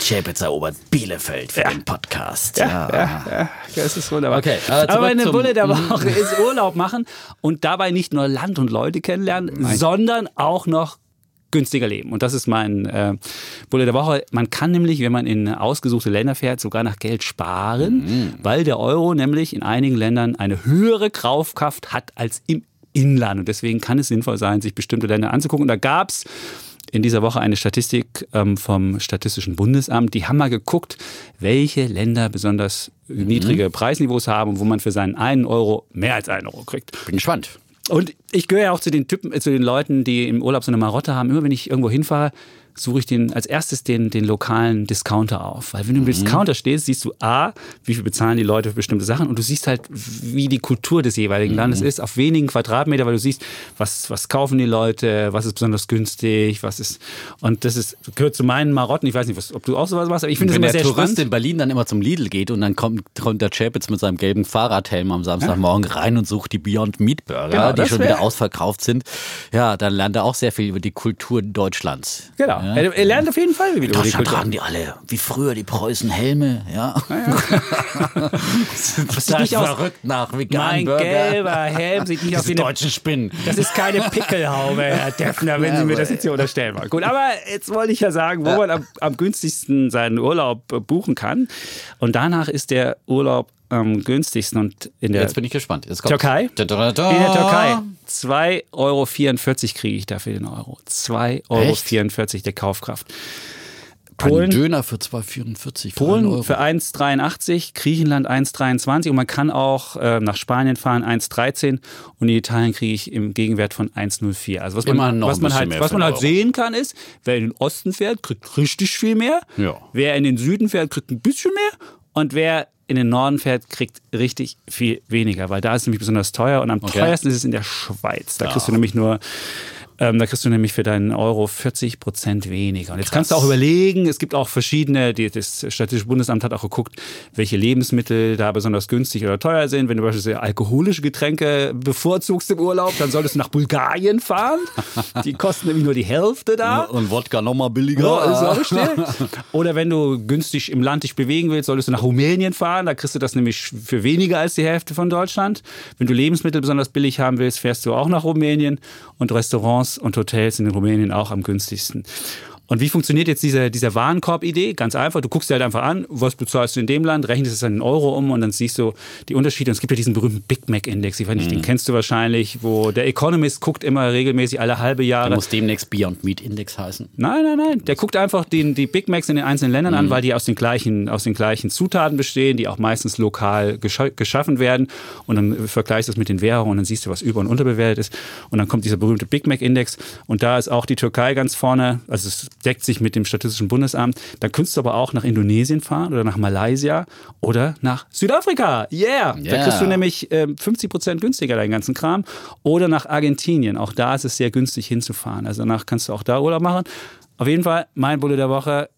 Chapitz erobert Bielefeld für den Podcast. Ja, ja, ja, das ist wunderbar. Okay, äh, Aber eine Bulle der Woche ist Urlaub machen und dabei nicht nur Land und Leute kennenlernen, sondern auch noch günstiger leben. Und das ist mein äh, Bulle der Woche. Man kann nämlich, wenn man in ausgesuchte Länder fährt, sogar nach Geld sparen, weil der Euro nämlich in einigen Ländern eine höhere Kaufkraft hat als im Inland. Und deswegen kann es sinnvoll sein, sich bestimmte Länder anzugucken. Und da gab es in dieser Woche eine Statistik ähm, vom Statistischen Bundesamt. Die haben mal geguckt, welche Länder besonders niedrige Preisniveaus haben und wo man für seinen einen Euro mehr als einen Euro kriegt. Bin gespannt. Und ich gehöre ja auch zu den Typen, äh, zu den Leuten, die im Urlaub so eine Marotte haben. Immer wenn ich irgendwo hinfahre, suche ich den als erstes den, den lokalen Discounter auf. Weil wenn du im Discounter stehst, siehst du A, wie viel bezahlen die Leute für bestimmte Sachen und du siehst halt, wie die Kultur des jeweiligen Landes ist, auf wenigen Quadratmeter, weil du siehst, was, was kaufen die Leute, was ist besonders günstig, was ist. Und das ist, gehört zu meinen Marotten. Ich weiß nicht, was, ob du auch sowas machst, aber ich finde das Wenn immer der sehr Tourist spannend. in Berlin dann immer zum Lidl geht und dann kommt, kommt der Chapitz mit seinem gelben Fahrradhelm am Samstagmorgen rein und sucht die Beyond Meat Burger, Genau, die schon wieder ausverkauft sind. Ja, dann lernt er auch sehr viel über die Kultur Deutschlands. Genau. Ja. Er, er lernt auf jeden Fall, wie du In die Deutschland tragen die alle, wie früher die Preußen Helme, ja. das sieht nicht aus- verrückt nach veganen Mein Burger. gelber Helm sieht nicht aus wie eine deutschen Spinnen. Das ist keine Pickelhaube, Herr Defner, wenn Sie mir das jetzt hier unterstellen wollen. Gut, aber jetzt wollte ich ja sagen, wo man am, am günstigsten seinen Urlaub buchen kann. Und danach ist der Urlaub am günstigsten. Und in der Jetzt bin ich gespannt. Türkei? Da, da, da. In der Türkei. 2,44 Euro kriege ich dafür den Euro. 2,44 Euro der Kaufkraft. Ein Polen, Döner für 2,44 für Polen Euro. für 1,83, Griechenland 1,23 und man kann auch äh, nach Spanien fahren 1,13 und in Italien kriege ich im Gegenwert von 1,04. Also was man, was ein man halt, was man halt Euro. sehen kann ist, wer in den Osten fährt, kriegt richtig viel mehr. Ja. Wer in den Süden fährt, kriegt ein bisschen mehr und wer in den Norden fährt, kriegt richtig viel weniger, weil da ist es nämlich besonders teuer und am Okay. teuersten ist es in der Schweiz. Da kriegst du nämlich nur ähm, da kriegst du nämlich für deinen Euro 40 Prozent weniger. Und jetzt kannst du auch überlegen, es gibt auch verschiedene, die, das Statistische Bundesamt hat auch geguckt, welche Lebensmittel da besonders günstig oder teuer sind. Wenn du beispielsweise alkoholische Getränke bevorzugst im Urlaub, dann solltest du nach Bulgarien fahren. Die kosten nämlich nur die Hälfte da. Und Wodka nochmal billiger. Ja, ist auch schnell. Oder wenn du günstig im Land dich bewegen willst, solltest du nach Rumänien fahren. Da kriegst du das nämlich für weniger als die Hälfte von Deutschland. Wenn du Lebensmittel besonders billig haben willst, fährst du auch nach Rumänien. Und Restaurants und Hotels in Rumänien auch am günstigsten. Und wie funktioniert jetzt diese, diese Warenkorb-Idee? Ganz einfach, du guckst dir halt einfach an, was bezahlst du in dem Land, rechnest es dann in Euro um und dann siehst du die Unterschiede. Und es gibt ja diesen berühmten Big Mac-Index, ich weiß nicht, den kennst du wahrscheinlich, wo der Economist guckt immer regelmäßig alle halbe Jahre. Der muss demnächst Beyond Meat Index heißen. Nein, nein, nein. Der guckt einfach den, die Big Macs in den einzelnen Ländern an, weil die aus den, gleichen, aus den gleichen Zutaten bestehen, die auch meistens lokal gescha geschaffen werden. Und dann vergleichst du es mit den Währungen und dann siehst du, was über- und unterbewertet ist. Und dann kommt dieser berühmte Big Mac Index. Und da ist auch die Türkei ganz vorne. Also es, deckt sich mit dem Statistischen Bundesamt. Dann könntest du aber auch nach Indonesien fahren oder nach Malaysia oder nach Südafrika. Yeah! yeah. Da kriegst du nämlich äh, 50 Prozent günstiger deinen ganzen Kram. Oder nach Argentinien. Auch da ist es sehr günstig hinzufahren. Also danach kannst du auch da Urlaub machen. Auf jeden Fall mein Bulle der Woche.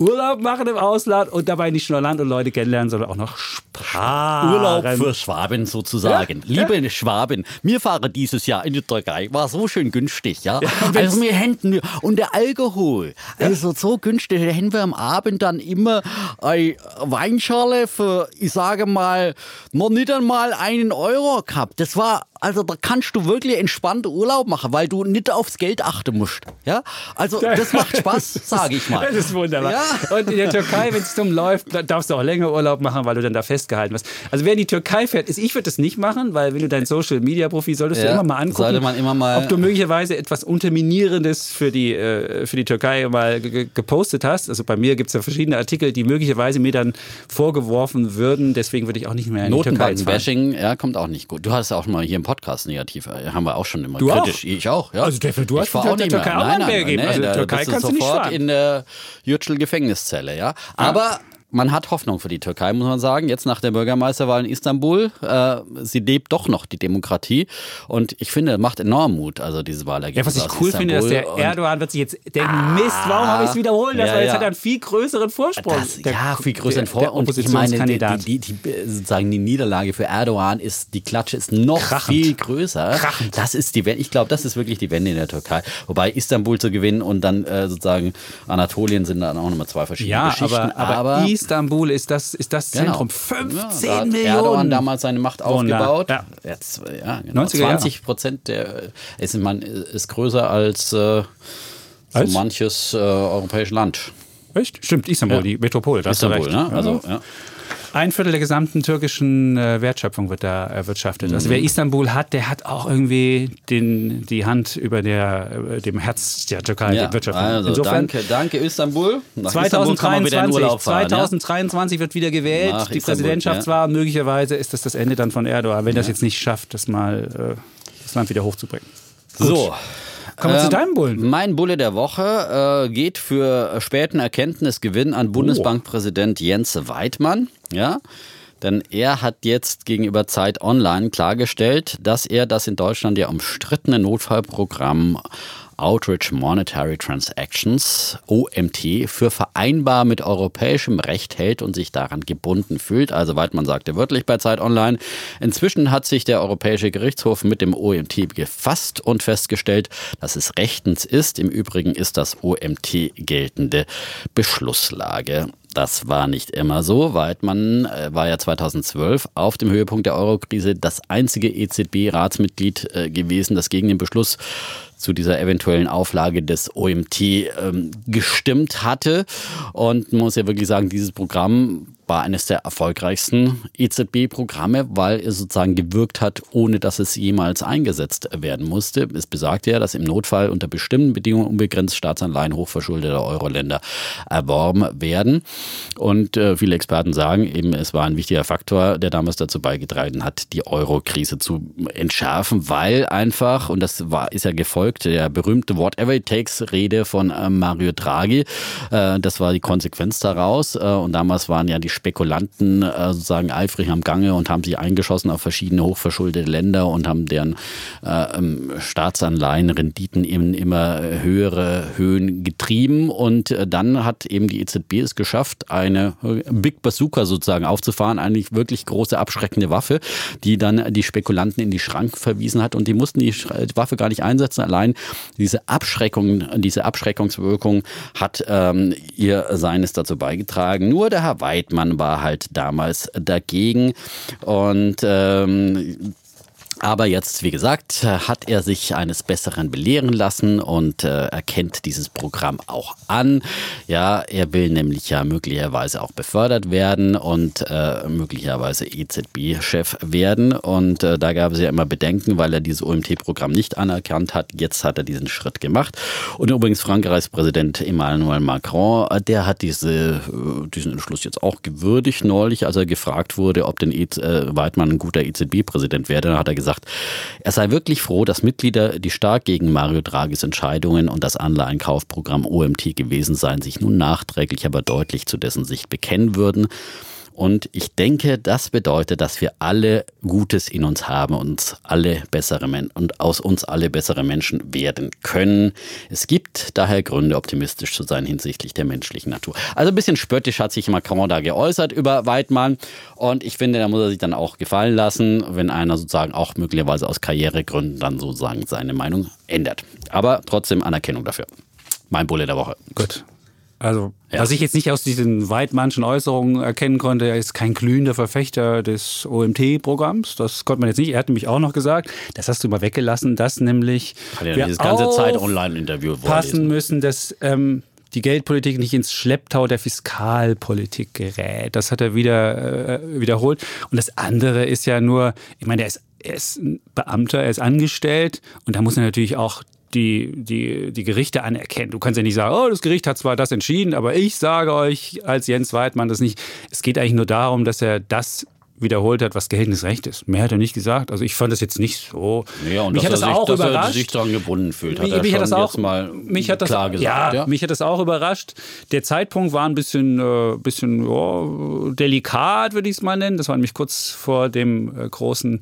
Urlaub machen im Ausland und dabei nicht nur Land und Leute kennenlernen, sondern auch noch Sprachen. Urlaub für Schwaben sozusagen. Ja, Liebe ja. Schwaben, wir fahren dieses Jahr in die Türkei. War so schön günstig, ja. ja also wir händen und der Alkohol, also so günstig, da hätten wir am Abend dann immer eine Weinschale für, ich sage mal, noch nicht einmal einen Euro gehabt. Das war also da kannst du wirklich entspannt Urlaub machen, weil du nicht aufs Geld achten musst. Ja, also das macht Spaß, sage ich mal. Das ist wunderbar. Ja. Und in der Türkei, wenn es dumm läuft, darfst du auch länger Urlaub machen, weil du dann da festgehalten wirst. Also wer in die Türkei fährt, ist, ich würde das nicht machen, weil wenn du dein Social Media Profil solltest ja. du immer mal angucken, Sollte man immer mal, ob du möglicherweise etwas unterminierendes für die äh, für die Türkei mal gepostet hast. Also bei mir gibt es ja verschiedene Artikel, die möglicherweise mir dann vorgeworfen würden. Deswegen würde ich auch nicht mehr in die Türkei fahren. Bashing, ja, kommt auch nicht gut. Du hast auch mal hier im Podcast negativ. Äh, haben wir auch schon immer du kritisch. Auch? Ich auch, ja. Also der, du hast ich auch der Türkei auch nein, nein, gegeben. Nee, also der Türkei kannst du nicht sofort in der Jürtschel-Gefängniszelle, ja. Aber ja man hat Hoffnung für die Türkei, muss man sagen. Jetzt nach der Bürgermeisterwahl in Istanbul. Äh, sie lebt doch noch die Demokratie. Und ich finde, macht enorm Mut, also dieses Wahlergebnis. Ja, was ich cool finde, dass der Erdogan wird sich jetzt denken, ah, Mist, warum habe ich es wiederholen lassen? Ja, Weil jetzt hat er einen viel größeren Vorsprung. Das, ja, viel größeren Vorsprung. Und ich meine, die, die, die, sozusagen die Niederlage für Erdogan ist, die Klatsche ist noch Krachend. viel größer. Krachend. Das ist die Ich glaube, das ist wirklich die Wende in der Türkei. Wobei Istanbul zu gewinnen und dann äh, sozusagen Anatolien sind dann auch nochmal zwei verschiedene ja, Geschichten. Aber, aber, aber Istanbul ist das, ist das genau. Zentrum. Genau. 15 ja, Millionen. Erdogan damals seine Macht aufgebaut. Ja. Jetzt, ja, genau. 20 Prozent der ist, man, ist größer als, äh, so manches äh, europäisches Land. Echt? Stimmt, Istanbul, die Metropole. Istanbul, ne? Also, ja. Ein Viertel der gesamten türkischen äh, Wertschöpfung wird da erwirtschaftet. Also mhm. wer Istanbul hat, der hat auch irgendwie den, die Hand über der, dem Herz der Türkei, ja, Wirtschaft. Also Insofern, danke, danke Istanbul. Nach 2023, Istanbul fahren, 2023 ja? wird wieder gewählt. Nach die Istanbul, Präsidentschaftswahl. Ja. Möglicherweise ist das das Ende dann von Erdogan, wenn das jetzt nicht schafft, das mal äh, das Land wieder hochzubringen. Gut. So. Kommen wir ähm, zu deinem Bullen. Mein Bulle der Woche äh, geht für späten Erkenntnisgewinn an Bundesbankpräsident Jens Weidmann. Ja. Denn er hat jetzt gegenüber Zeit Online klargestellt, dass er das in Deutschland ja umstrittene Notfallprogramm Outreach Monetary Transactions, OMT, für vereinbar mit europäischem Recht hält und sich daran gebunden fühlt. Also Weidmann sagte wörtlich bei Zeit Online. Inzwischen hat sich der Europäische Gerichtshof mit dem OMT gefasst und festgestellt, dass es rechtens ist. Im Übrigen ist das OMT geltende Beschlusslage. Das war nicht immer so. Weidmann äh, war ja 2012 auf dem Höhepunkt der Eurokrise das einzige EZB-Ratsmitglied äh, gewesen, das gegen den Beschluss zu dieser eventuellen Auflage des OMT ähm, gestimmt hatte. Und man muss ja wirklich sagen, dieses Programm war eines der erfolgreichsten EZB-Programme, weil es sozusagen gewirkt hat, ohne dass es jemals eingesetzt werden musste. Es besagt ja, dass im Notfall unter bestimmten Bedingungen unbegrenzt Staatsanleihen hochverschuldeter Euro-Länder erworben werden. Und äh, viele Experten sagen eben, es war ein wichtiger Faktor, der damals dazu beigetragen hat, die Euro-Krise zu entschärfen, weil einfach, und das war, ist ja gefolgt, der berühmte Whatever it takes Rede von äh, Mario Draghi, äh, das war die Konsequenz daraus. Äh, und damals waren ja die Spekulanten äh, sozusagen eifrig am Gange und haben sich eingeschossen auf verschiedene hochverschuldete Länder und haben deren äh, ähm, Staatsanleihen, Renditen in immer höhere Höhen getrieben. Und äh, dann hat eben die EZB es geschafft, eine äh, Big Bazooka sozusagen aufzufahren, eigentlich wirklich große abschreckende Waffe, die dann die Spekulanten in die Schrank verwiesen hat. Und die mussten die Waffe gar nicht einsetzen. Allein diese Abschreckung, diese Abschreckungswirkung hat ähm, ihr seines dazu beigetragen. Nur der Herr Weidmann Mann war halt damals dagegen. Und ähm, aber jetzt, wie gesagt, hat er sich eines Besseren belehren lassen und äh, erkennt dieses Programm auch an. Ja, er will nämlich ja möglicherweise auch befördert werden und äh, möglicherweise EZB-Chef werden. Und äh, da gab es ja immer Bedenken, weil er dieses OMT-Programm nicht anerkannt hat. Jetzt hat er diesen Schritt gemacht. Und übrigens Frankreichs Präsident Emmanuel Macron, äh, der hat diese, äh, diesen Entschluss jetzt auch gewürdigt neulich, als er gefragt wurde, ob denn e äh, Weidmann ein guter EZB-Präsident wäre. Da hat er gesagt, gesagt, er sei wirklich froh, dass Mitglieder, die stark gegen Mario Draghis Entscheidungen und das Anleihenkaufprogramm OMT gewesen seien, sich nun nachträglich aber deutlich zu dessen Sicht bekennen würden. Und ich denke, das bedeutet, dass wir alle Gutes in uns haben und uns alle bessere Men und aus uns alle bessere Menschen werden können. Es gibt daher Gründe, optimistisch zu sein hinsichtlich der menschlichen Natur. Also ein bisschen spöttisch hat sich Macron da geäußert über Weidmann. Und ich finde, da muss er sich dann auch gefallen lassen, wenn einer sozusagen auch möglicherweise aus Karrieregründen dann sozusagen seine Meinung ändert. Aber trotzdem Anerkennung dafür. Mein Bulle der Woche. Gut. Also, ja. was ich jetzt nicht aus diesen weitmanschen Äußerungen erkennen konnte, er ist kein glühender Verfechter des OMT-Programms. Das konnte man jetzt nicht. Er hat nämlich auch noch gesagt, das hast du mal weggelassen, dass nämlich Hat ja dieses ganze Zeit Online-Interview passen müssen, dass ähm, die Geldpolitik nicht ins Schlepptau der Fiskalpolitik gerät. Das hat er wieder äh, wiederholt. Und das andere ist ja nur, ich meine, er ist, er ist ein Beamter, er ist angestellt und da muss er natürlich auch die, die, die Gerichte anerkennen. Du kannst ja nicht sagen, oh, das Gericht hat zwar das entschieden, aber ich sage euch als Jens Weidmann das nicht. Es geht eigentlich nur darum, dass er das wiederholt hat, was geltendes Recht ist. Mehr hat er nicht gesagt. Also ich fand das jetzt nicht so. Ja, und mich hat das sich, auch dass überrascht. Er sich daran gebunden fühlt, hat mich, er mich hat das auch, mal mich hat das, klar gesagt. Ja, ja, mich hat das auch überrascht. Der Zeitpunkt war ein bisschen, äh, bisschen oh, delikat, würde ich es mal nennen. Das war nämlich kurz vor dem äh, großen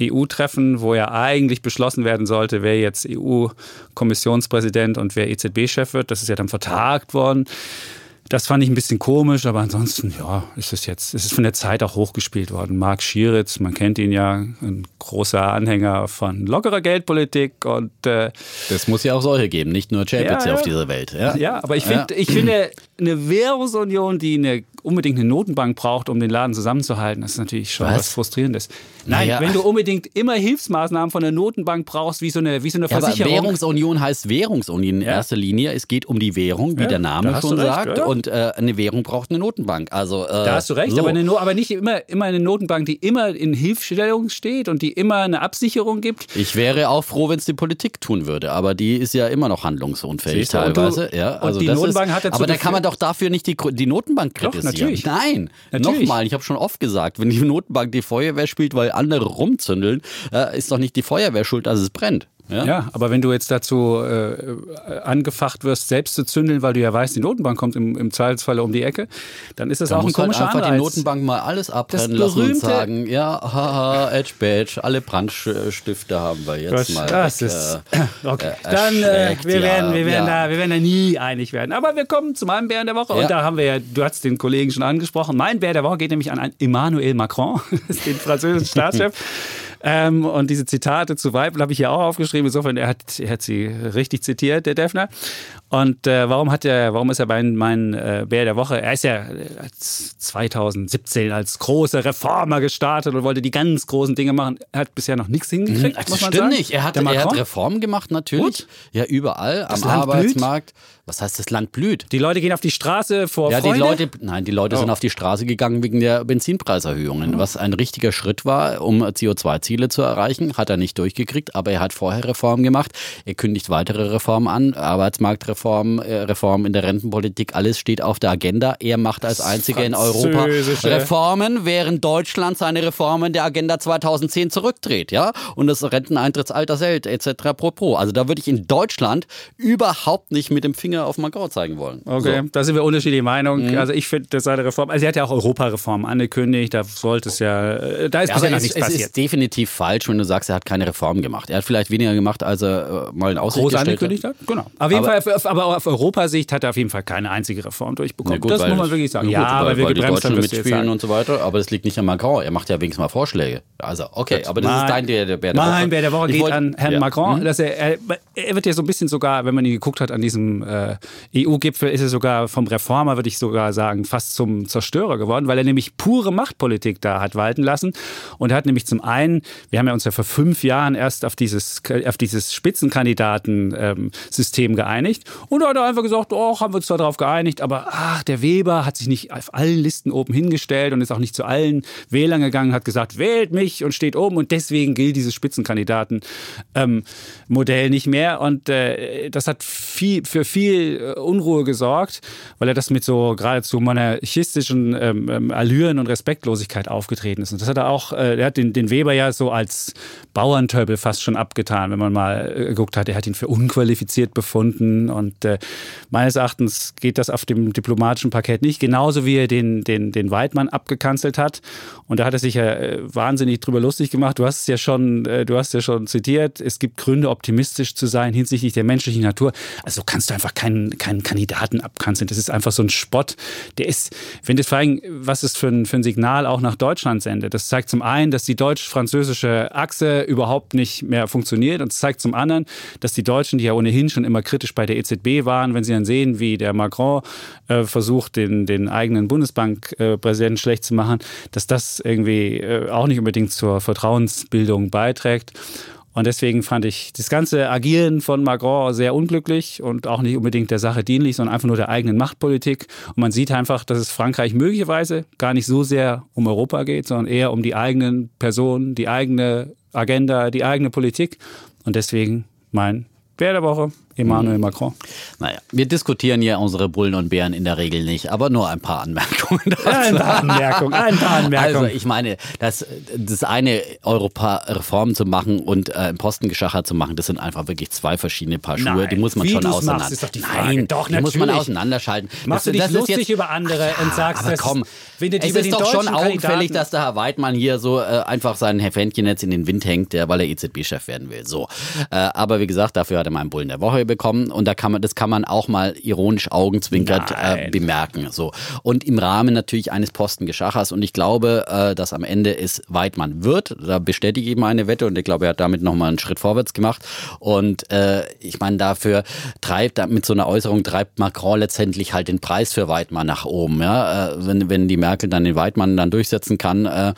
EU-Treffen, wo ja eigentlich beschlossen werden sollte, wer jetzt EU-Kommissionspräsident und wer EZB-Chef wird. Das ist ja dann vertagt worden. Das fand ich ein bisschen komisch, aber ansonsten, ja, ist es jetzt, ist es von der Zeit auch hochgespielt worden. Marc Schieritz, man kennt ihn ja, ein großer Anhänger von lockerer Geldpolitik und äh, das muss ja auch solche geben, nicht nur Chapitz ja, auf dieser Welt. Ja, ja aber ich finde, ja. ich finde eine Währungsunion, die eine, unbedingt eine Notenbank braucht, um den Laden zusammenzuhalten, das ist natürlich schon was, was Frustrierendes. Nein, naja. wenn du unbedingt immer Hilfsmaßnahmen von der Notenbank brauchst, wie so eine, wie so eine Versicherung. Aber Währungsunion heißt Währungsunion in erster Linie. Es geht um die Währung, wie der Name schon sagt und äh, eine Währung braucht eine Notenbank. Also, äh, da hast du recht, so. aber, eine, aber, nicht immer, immer eine Notenbank, die immer in Hilfsstellung steht und die immer eine Absicherung gibt. Ich wäre auch froh, wenn es die Politik tun würde, aber die ist ja immer noch handlungsunfähig teilweise. Du, ja, also und die Notenbank ist, hat dazu Aber da kann man doch dafür nicht die, die Notenbank kritisieren. Doch, natürlich. Nein, natürlich. nochmal, ich habe schon oft gesagt, wenn die Notenbank die Feuerwehr spielt, weil andere rumzündeln, äh, ist doch nicht die Feuerwehr schuld, dass es brennt. Ja? ja, aber wenn du jetzt dazu äh, angefacht wirst, selbst zu zündeln, weil du ja weißt, die Notenbank kommt im, im Zweifelsfalle um die Ecke, dann ist das da auch ein komischer halt einfach Anreiz. die Notenbank mal alles abbrennen lassen und sagen, ja, haha, Edge Badge, alle Brandstifte haben wir jetzt Gott, mal. Das weg, ist, äh, okay. Äh, dann, äh, wir, werden, wir, werden ja. da, wir werden da nie einig werden. Aber wir kommen zu meinem Bären der Woche ja. und da haben wir ja, du hast den Kollegen schon angesprochen, mein Bär der Woche geht nämlich an Emmanuel Macron, den französischen Staatschef. Ähm, und diese Zitate zu Weibel habe ich hier auch aufgeschrieben. Insofern, er hat, er hat sie richtig zitiert, der Defner. Und äh, warum hat er, warum ist er mein, mein äh, Bär der Woche? Er ist ja 2017 als großer Reformer gestartet und wollte die ganz großen Dinge machen. Er hat bisher noch nichts hingekriegt. Das stimmt sagen. nicht. Er hat, er hat Reformen gemacht, natürlich. Gut. Ja, überall das am Land Arbeitsmarkt. Blüht. Was heißt, das Land blüht? Die Leute gehen auf die Straße vor ja? Die Leute, nein, die Leute oh. sind auf die Straße gegangen wegen der Benzinpreiserhöhungen. Oh. Was ein richtiger Schritt war, um CO2-Ziele zu erreichen, hat er nicht durchgekriegt. Aber er hat vorher Reformen gemacht. Er kündigt weitere Reformen an. Arbeitsmarktreformen, äh, Reformen in der Rentenpolitik. Alles steht auf der Agenda. Er macht als einziger in Europa Reformen, während Deutschland seine Reformen der Agenda 2010 zurückdreht. Ja? Und das Renteneintrittsalter hält etc. Pro. Also da würde ich in Deutschland überhaupt nicht mit dem Finger auf Macron zeigen wollen. Okay, so. da sind wir unterschiedliche Meinung. Mhm. Also ich finde, das sei eine Reform. Also sie hat ja auch Europareform angekündigt, da sollte es ja, äh, da ist ja, bisher noch nichts es passiert. Es ist definitiv falsch, wenn du sagst, er hat keine Reform gemacht. Er hat vielleicht weniger gemacht, als er äh, mal in Aussicht Groß angekündigt hat. Genau. Auf jeden aber, Fall, aber auf Europasicht hat er auf jeden Fall keine einzige Reform durchbekommen. Gut, das muss man wirklich sagen. Ja, gut, aber weil, wir weil die Deutschen mitspielen und so weiter. Aber das liegt nicht an Macron. Er macht ja wenigstens mal Vorschläge. Also okay, aber das mein, ist dein Bär der Woche. Mein Bär der Woche geht wollt, an Herrn ja. Macron. Mhm. Dass er, er, er, wird ja so ein bisschen sogar, wenn man ihn geguckt hat an diesem äh, EU EU-Gipfel ist er sogar vom Reformer, würde ich sogar sagen, fast zum Zerstörer geworden, weil er nämlich pure Machtpolitik da hat walten lassen. Und er hat nämlich zum einen, wir haben ja uns ja vor fünf Jahren erst auf dieses, auf dieses Spitzenkandidatensystem geeinigt. Und da hat er einfach gesagt, oh, haben wir uns zwar darauf geeinigt, aber ach, der Weber hat sich nicht auf allen Listen oben hingestellt und ist auch nicht zu allen Wählern gegangen, hat gesagt, wählt mich und steht oben und deswegen gilt dieses Spitzenkandidaten-Modell ähm, nicht mehr. Und äh, das hat viel, für viel äh, Unruhe gesorgt, weil er das mit so geradezu monarchistischen ähm, ähm, Allüren und Respektlosigkeit aufgetreten ist. Und das hat er auch, äh, er hat den, den Weber ja so als Bauerntöbel fast schon abgetan, wenn man mal äh, geguckt hat. Er hat ihn für unqualifiziert befunden und äh, meines Erachtens geht das auf dem diplomatischen Parkett nicht. Genauso wie er den, den, den Weidmann abgekanzelt hat. Und da hat er sich ja äh, wahnsinnig drüber lustig gemacht. Du hast es ja schon, äh, du hast ja schon zitiert. Es gibt Gründe, optimistisch zu sein hinsichtlich der menschlichen Natur. Also kannst du einfach keinen, keinen Kandidaten abkanzeln. Das ist einfach so ein Spott. Der ist, wenn das vor allem, was ist für ein, für ein Signal auch nach Deutschland sendet. Das zeigt zum einen, dass die deutsch-französische Achse überhaupt nicht mehr funktioniert und es zeigt zum anderen, dass die Deutschen, die ja ohnehin schon immer kritisch bei der EZB waren, wenn sie dann sehen, wie der Macron äh, versucht, den, den eigenen Bundesbankpräsidenten schlecht zu machen, dass das irgendwie äh, auch nicht unbedingt zur Vertrauensbildung beiträgt. Und deswegen fand ich das ganze Agieren von Macron sehr unglücklich und auch nicht unbedingt der Sache dienlich, sondern einfach nur der eigenen Machtpolitik. Und man sieht einfach, dass es Frankreich möglicherweise gar nicht so sehr um Europa geht, sondern eher um die eigenen Personen, die eigene Agenda, die eigene Politik. Und deswegen mein Bär der Woche Emmanuel Macron. Naja, wir diskutieren ja unsere Bullen und Bären in der Regel nicht, aber nur ein paar Anmerkungen. Dazu. Ein paar Anmerkungen, ein paar Anmerkungen. Also ich meine, das, das eine Europa-Reform zu machen und äh, Postengeschacher zu machen, das sind einfach wirklich zwei verschiedene Paar Schuhe. Nein, die muss man schon auseinander. Doch die Frage. Nein, doch, die muss man auseinanderschalten. Machst das, du dich lustig jetzt, über andere ja, und sagst, aber komm, es ist doch schon auffällig, dass der Herr Weidmann hier so äh, einfach sein Fähnchen jetzt in den Wind hängt, der, weil er EZB-Chef werden will. So, äh, aber wie gesagt, dafür hat er meinen Bullen der Woche bekommen und da kann man, das kann man auch mal ironisch augenzwinkert äh, bemerken. So. Und im Rahmen natürlich eines Postengeschachers. Und ich glaube, äh, dass am Ende es Weidmann wird. Da bestätige ich meine Wette und ich glaube, er hat damit nochmal einen Schritt vorwärts gemacht. Und äh, ich meine, dafür treibt, mit so einer Äußerung treibt Macron letztendlich halt den Preis für Weidmann nach oben. Ja? Äh, wenn, wenn die Merkel dann den Weidmann dann durchsetzen kann, äh,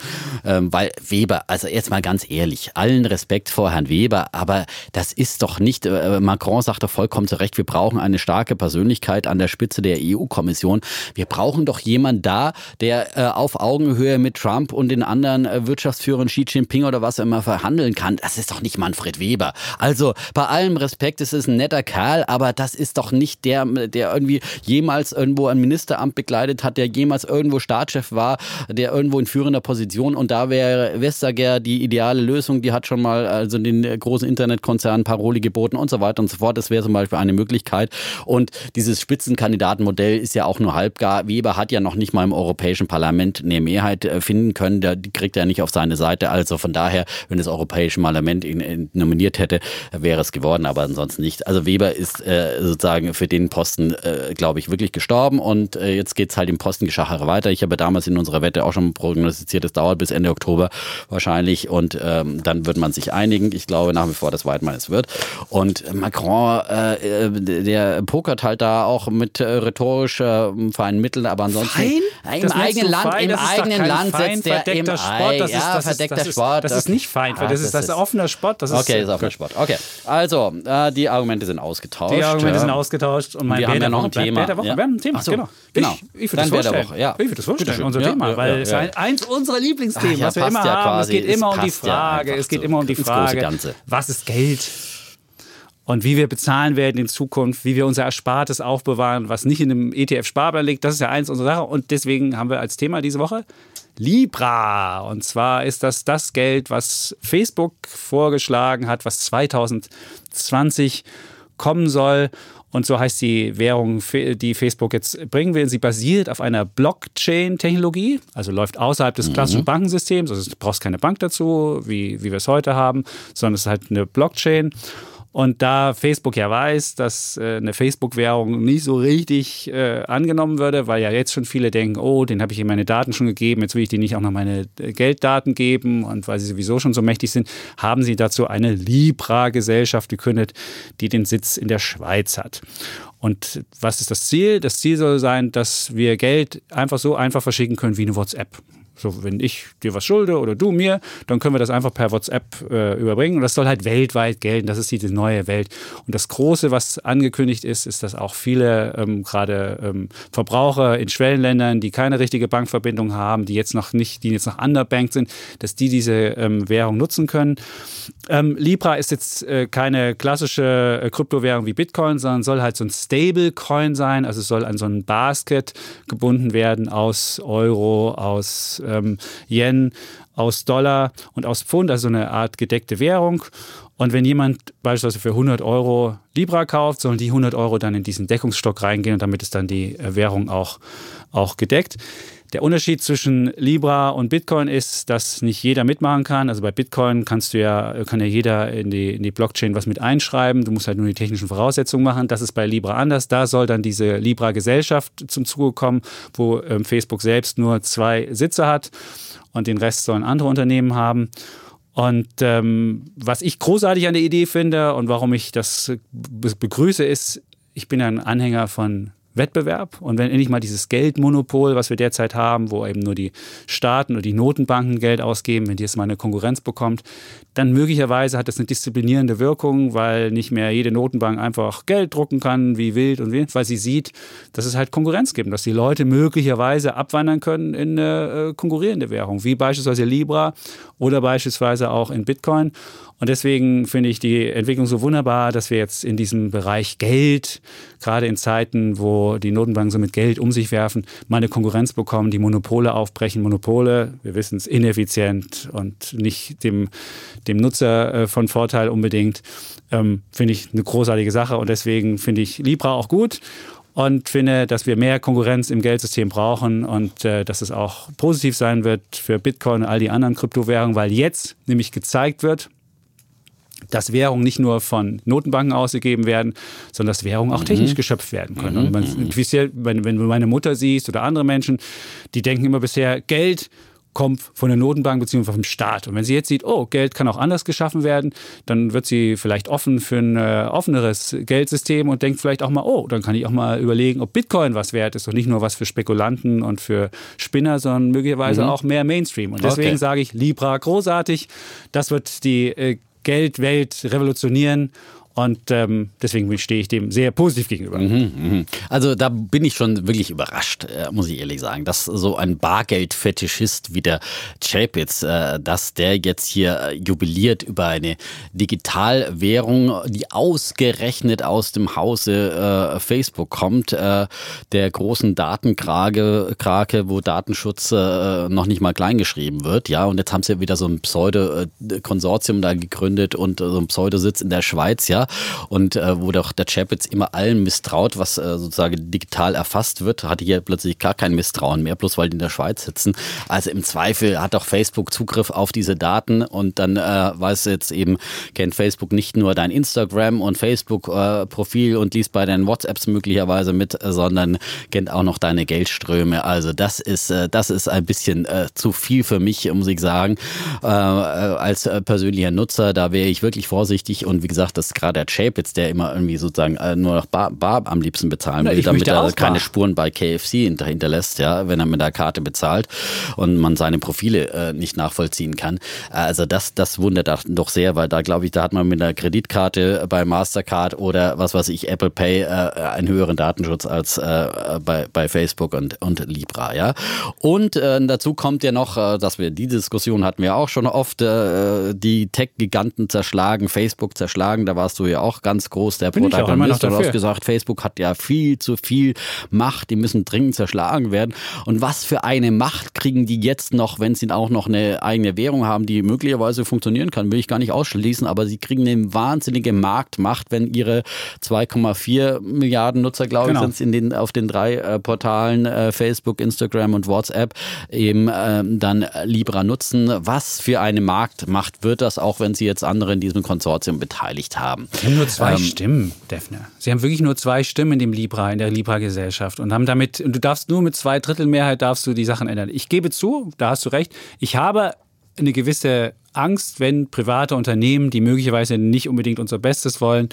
äh, weil Weber, also jetzt mal ganz ehrlich, allen Respekt vor Herrn Weber, aber das ist doch nicht, äh, Macron sagt doch vollkommen zu Recht, wir brauchen eine starke Persönlichkeit an der Spitze der EU-Kommission. Wir brauchen doch jemanden da, der äh, auf Augenhöhe mit Trump und den anderen äh, Wirtschaftsführern Xi Jinping oder was immer verhandeln kann. Das ist doch nicht Manfred Weber. Also bei allem Respekt, es ist ein netter Kerl, aber das ist doch nicht der, der irgendwie jemals irgendwo ein Ministeramt begleitet hat, der jemals irgendwo Staatschef war, der irgendwo in führender Position und da wäre Vestager die ideale Lösung. Die hat schon mal also den großen Internetkonzernen Paroli geboten und so weiter und so fort. Das wäre zum Beispiel eine Möglichkeit. Und dieses Spitzenkandidatenmodell ist ja auch nur halbgar. Weber hat ja noch nicht mal im Europäischen Parlament eine Mehrheit äh, finden können. Der kriegt er nicht auf seine Seite. Also von daher, wenn das Europäische Parlament ihn nominiert hätte, wäre es geworden, aber ansonsten nicht. Also Weber ist äh, sozusagen für den Posten, äh, glaube ich, wirklich gestorben. Und äh, jetzt geht es halt im Postengeschachere weiter. Ich habe damals in unserer Wette auch schon prognostiziert, es dauert bis Ende Oktober wahrscheinlich. Und ähm, dann wird man sich einigen. Ich glaube nach wie vor, dass Weidmann es wird. Und Macron äh, äh der pokert halt da auch mit äh, rhetorisch äh, feinen Mitteln, aber ansonsten fein? im eigenen Land, fein? im eigenen Land setzt der im Sport. Das ist, ja, das verdeckter ist, das Sport. Ist, das ist nicht fein, ah, das, ist das, ist offener Sport. Das okay, ist offener Sport. Okay, also die Argumente sind ausgetauscht. Die Argumente sind ausgetauscht und mein wir haben ja noch ein Thema. Woche. Ja. Wir haben ein Thema, so, genau. genau. Ich, ich würde das vorstellen. Woche, ja. Ich würde das vorstellen, unser Thema, weil es ist eins unserer Lieblingsthemen, was wir immer haben. Es geht immer um die Frage, es geht immer um die Frage, was ist Geld? Und wie wir bezahlen werden in Zukunft, wie wir unser Erspartes aufbewahren, was nicht in einem ETF-Sparplan liegt. Das ist ja eins unserer Sachen. Und deswegen haben wir als Thema diese Woche Libra. Und zwar ist das das Geld, was Facebook vorgeschlagen hat, was 2020 kommen soll. Und so heißt die Währung, die Facebook jetzt bringen will. Sie basiert auf einer Blockchain-Technologie, also läuft außerhalb des klassischen mhm. Bankensystems. Also du brauchst keine Bank dazu, wie, wie wir es heute haben, sondern es ist halt eine Blockchain. Und da Facebook ja weiß, dass äh, eine Facebook-Währung nicht so richtig äh, angenommen würde, weil ja jetzt schon viele denken, oh, den habe ich ihm meine Daten schon gegeben, jetzt will ich denen nicht auch noch meine äh, Gelddaten geben und weil sie sowieso schon so mächtig sind, haben sie dazu eine Libra-Gesellschaft gegründet, die den Sitz in der Schweiz hat. Und was ist das Ziel? Das Ziel soll sein, dass wir Geld einfach so einfach verschicken können wie eine WhatsApp. So, wenn ich dir was schulde oder du mir, dann können wir das einfach per WhatsApp äh, überbringen. Und das soll halt weltweit gelten. Das ist diese neue Welt. Und das Große, was angekündigt ist, ist, dass auch viele ähm, gerade ähm, Verbraucher in Schwellenländern, die keine richtige Bankverbindung haben, die jetzt noch nicht, die jetzt noch underbanked sind, dass die diese ähm, Währung nutzen können. Ähm, Libra ist jetzt äh, keine klassische äh, Kryptowährung wie Bitcoin, sondern soll halt so ein Stablecoin sein. Also es soll an so ein Basket gebunden werden aus Euro, aus ähm, Yen, aus Dollar und aus Pfund, also so eine Art gedeckte Währung. Und wenn jemand beispielsweise für 100 Euro Libra kauft, sollen die 100 Euro dann in diesen Deckungsstock reingehen und damit ist dann die äh, Währung auch, auch gedeckt. Der Unterschied zwischen Libra und Bitcoin ist, dass nicht jeder mitmachen kann. Also bei Bitcoin kannst du ja, kann ja jeder in die, in die Blockchain was mit einschreiben. Du musst halt nur die technischen Voraussetzungen machen. Das ist bei Libra anders. Da soll dann diese Libra-Gesellschaft zum Zuge kommen, wo ähm, Facebook selbst nur zwei Sitze hat und den Rest sollen andere Unternehmen haben. Und ähm, was ich großartig an der Idee finde und warum ich das begrüße, ist, ich bin ein Anhänger von Wettbewerb. Und wenn endlich mal dieses Geldmonopol, was wir derzeit haben, wo eben nur die Staaten oder die Notenbanken Geld ausgeben, wenn die jetzt mal eine Konkurrenz bekommt, dann möglicherweise hat das eine disziplinierende Wirkung, weil nicht mehr jede Notenbank einfach Geld drucken kann, wie wild und wild, weil sie sieht, dass es halt Konkurrenz gibt, dass die Leute möglicherweise abwandern können in eine äh, konkurrierende Währung, wie beispielsweise Libra oder beispielsweise auch in Bitcoin. Und deswegen finde ich die Entwicklung so wunderbar, dass wir jetzt in diesem Bereich Geld, gerade in Zeiten, wo die Notenbanken so mit Geld um sich werfen, mal eine Konkurrenz bekommen, die Monopole aufbrechen. Monopole, wir wissen es, ineffizient und nicht dem, dem Nutzer äh, von Vorteil unbedingt. Ähm, finde ich eine großartige Sache und deswegen finde ich Libra auch gut und finde, dass wir mehr Konkurrenz im Geldsystem brauchen und äh, dass es auch positiv sein wird für Bitcoin und all die anderen Kryptowährungen, weil jetzt nämlich gezeigt wird, dass Währungen nicht nur von Notenbanken ausgegeben werden, sondern dass Währungen auch technisch mhm. geschöpft werden können. Mhm. Und man, mhm. wenn, wenn du meine Mutter siehst oder andere Menschen, die denken immer bisher, Geld kommt von der Notenbank bzw. vom Staat. Und wenn sie jetzt sieht, oh, Geld kann auch anders geschaffen werden, dann wird sie vielleicht offen für ein äh, offeneres Geldsystem und denkt vielleicht auch mal, oh, dann kann ich auch mal überlegen, ob Bitcoin was wert ist und nicht nur was für Spekulanten und für Spinner, sondern möglicherweise mhm. auch mehr Mainstream. Und deswegen okay. sage ich, Libra großartig. Das wird die äh, Geldwelt revolutionieren und ähm, deswegen stehe ich dem sehr positiv gegenüber. Mhm, mh. Also da bin ich schon wirklich überrascht, äh, muss ich ehrlich sagen, dass so ein Bargeldfetischist wie der Chapitz, äh, dass der jetzt hier äh, jubiliert über eine Digitalwährung, die ausgerechnet aus dem Hause äh, Facebook kommt, äh, der großen Datenkrake, Krake, wo Datenschutz äh, noch nicht mal kleingeschrieben wird. Ja, und jetzt haben sie wieder so ein Pseudo-Konsortium da gegründet und so ein Pseudositz in der Schweiz, ja und äh, wo doch der Chapitz immer allen misstraut, was äh, sozusagen digital erfasst wird, hatte hier plötzlich gar kein Misstrauen mehr, bloß weil die in der Schweiz sitzen. Also im Zweifel hat auch Facebook Zugriff auf diese Daten und dann äh, weiß jetzt eben, kennt Facebook nicht nur dein Instagram und Facebook-Profil und liest bei deinen WhatsApps möglicherweise mit, sondern kennt auch noch deine Geldströme. Also das ist, äh, das ist ein bisschen äh, zu viel für mich, muss ich sagen. Äh, als persönlicher Nutzer, da wäre ich wirklich vorsichtig und wie gesagt, das gerade der Chapitz, der immer irgendwie sozusagen äh, nur noch Bar, Bar am liebsten bezahlen will, damit er keine Bar. Spuren bei KFC hinterlässt, ja, wenn er mit der Karte bezahlt und man seine Profile äh, nicht nachvollziehen kann. Also das, das wundert doch sehr, weil da glaube ich, da hat man mit einer Kreditkarte bei Mastercard oder was weiß ich, Apple Pay äh, einen höheren Datenschutz als äh, bei, bei Facebook und, und Libra, ja. Und äh, dazu kommt ja noch, äh, dass wir die Diskussion hatten wir auch schon oft, äh, die Tech-Giganten zerschlagen, Facebook zerschlagen, da warst du ja auch ganz groß der Bin Protagonist. Du hast gesagt, Facebook hat ja viel zu viel Macht, die müssen dringend zerschlagen werden. Und was für eine Macht kriegen die jetzt noch, wenn sie auch noch eine eigene Währung haben, die möglicherweise funktionieren kann, will ich gar nicht ausschließen, aber sie kriegen eine wahnsinnige Marktmacht, wenn ihre 2,4 Milliarden Nutzer, glaube genau. ich, sind es in den, auf den drei äh, Portalen äh, Facebook, Instagram und WhatsApp eben äh, dann Libra nutzen. Was für eine Marktmacht wird das, auch wenn sie jetzt andere in diesem Konsortium beteiligt haben? Sie haben nur zwei ähm, Stimmen, Defne. Sie haben wirklich nur zwei Stimmen in dem Libra, in der Libra-Gesellschaft und haben damit, und du darfst nur mit zwei Drittel Mehrheit darfst du die Sachen ändern. Ich gebe zu, da hast du recht. Ich habe eine gewisse Angst, wenn private Unternehmen, die möglicherweise nicht unbedingt unser Bestes wollen,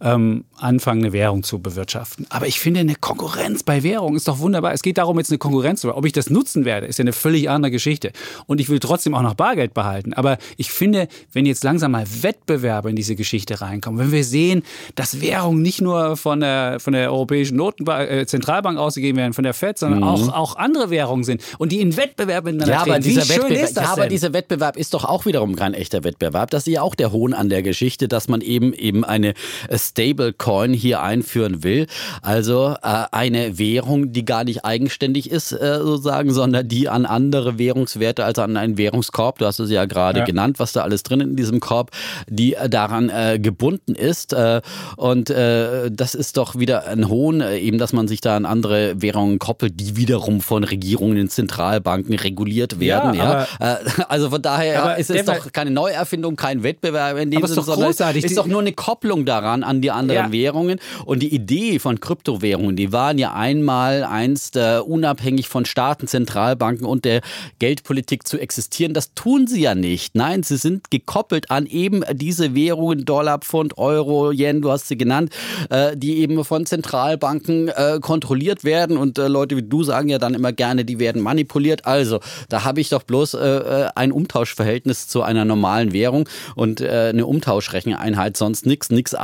ähm, anfangen, eine Währung zu bewirtschaften. Aber ich finde, eine Konkurrenz bei Währung ist doch wunderbar. Es geht darum, jetzt eine Konkurrenz zu Ob ich das nutzen werde, ist ja eine völlig andere Geschichte. Und ich will trotzdem auch noch Bargeld behalten. Aber ich finde, wenn jetzt langsam mal Wettbewerbe in diese Geschichte reinkommen, wenn wir sehen, dass Währungen nicht nur von der, von der Europäischen Notenbank, äh, Zentralbank ausgegeben werden, von der FED, sondern mhm. auch, auch andere Währungen sind und die in Wettbewerb miteinander ja, aber dieser Wettbewerb, ja, aber dieser Wettbewerb ist doch auch wiederum kein echter Wettbewerb. Das ist ja auch der Hohn an der Geschichte, dass man eben eben eine äh, Stablecoin hier einführen will. Also äh, eine Währung, die gar nicht eigenständig ist, äh, sozusagen, sondern die an andere Währungswerte, also an einen Währungskorb, du hast es ja gerade ja. genannt, was da alles drin in diesem Korb, die äh, daran äh, gebunden ist. Äh, und das ist doch wieder ein Hohn, eben, dass man sich da an andere Währungen koppelt, die wiederum von Regierungen in Zentralbanken reguliert werden. Ja, ja. also von daher ist es doch keine Neuerfindung, kein Wettbewerb in dem Sinne, sondern ist doch nur eine Kopplung daran an die anderen ja. Währungen. Und die Idee von Kryptowährungen, die waren ja einmal einst äh, unabhängig von Staaten, Zentralbanken und der Geldpolitik zu existieren. Das tun sie ja nicht. Nein, sie sind gekoppelt an eben diese Währungen, Dollar, Pfund, Euro, Yen, du hast sie genannt, äh, die eben von Zentralbanken äh, kontrolliert werden. Und äh, Leute wie du sagen ja dann immer gerne, die werden manipuliert. Also, da habe ich doch bloß äh, äh, ein Umtauschverhältnis zu einer normalen Währung und eine Umtauschrecheneinheit, sonst nichts, nichts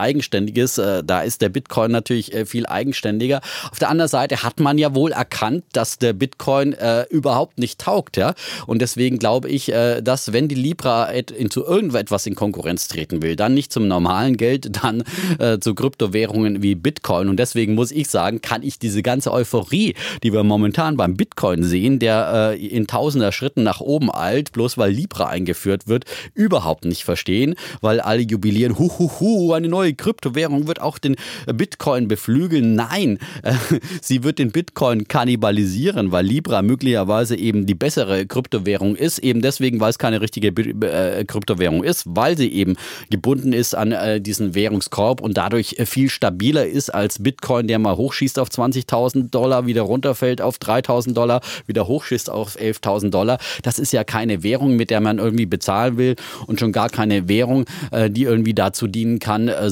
Eigenständiges. da ist der Bitcoin natürlich viel eigenständiger. Auf der anderen Seite hat man ja wohl erkannt, dass der Bitcoin äh, überhaupt nicht taugt, ja. Und deswegen glaube ich, äh, dass wenn die Libra zu irgendetwas in Konkurrenz treten will, dann nicht zum normalen Geld, dann äh, zu Kryptowährungen wie Bitcoin. Und deswegen muss ich sagen, kann ich diese ganze Euphorie, die wir momentan beim Bitcoin sehen, der äh, in tausender Schritten nach oben eilt, bloß weil Libra eingeführt wird, überhaupt nicht verstehen, weil alle jubilieren, hu, hu, hu, eine neue Kryptowährung wird auch den Bitcoin beflügeln. Nein, äh, sie wird den Bitcoin kannibalisieren, weil Libra möglicherweise eben die bessere Kryptowährung ist, eben deswegen, weil es keine richtige äh, Kryptowährung ist, weil sie eben gebunden ist an äh, diesen Währungskorb und dadurch äh, viel stabiler ist als Bitcoin, der mal hochschießt auf 20.000 Dollar, wieder runterfällt auf 3.000 Dollar, wieder hochschießt auf 11.000 Dollar. Das ist ja keine Währung, mit der man irgendwie bezahlen will und schon gar keine Währung, äh, die irgendwie dazu dienen kann, äh,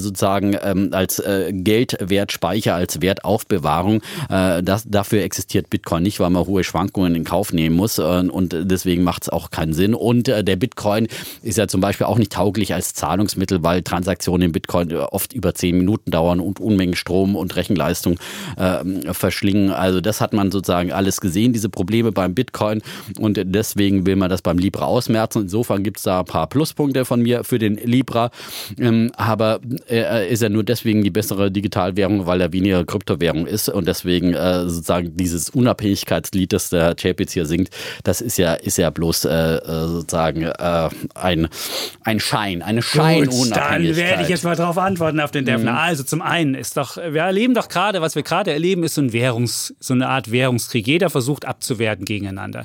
ähm, als äh, Geldwertspeicher, als Wertaufbewahrung. Das, dafür existiert Bitcoin nicht, weil man hohe Schwankungen in Kauf nehmen muss und deswegen macht es auch keinen Sinn. Und der Bitcoin ist ja zum Beispiel auch nicht tauglich als Zahlungsmittel, weil Transaktionen in Bitcoin oft über zehn Minuten dauern und Unmengen Strom und Rechenleistung äh, verschlingen. Also das hat man sozusagen alles gesehen, diese Probleme beim Bitcoin und deswegen will man das beim Libra ausmerzen. Insofern gibt es da ein paar Pluspunkte von mir für den Libra, ähm, aber er ist ja nur deswegen die bessere Digitalwährung, weil er weniger Kryptowährung ist und deswegen äh, sozusagen dieses Unabhängigkeitslied, das der Chapitz hier singt, das ist ja, ist ja bloß äh, äh sozusagen äh, ein, ein Schein, eine Scheinunabhängigkeit. Dann werde ich jetzt mal darauf antworten auf den Defner. Mhm. Also zum einen ist doch, wir erleben doch gerade, was wir gerade erleben, ist so, ein Währungs, so eine Art Währungskrieg. Jeder versucht abzuwerten gegeneinander.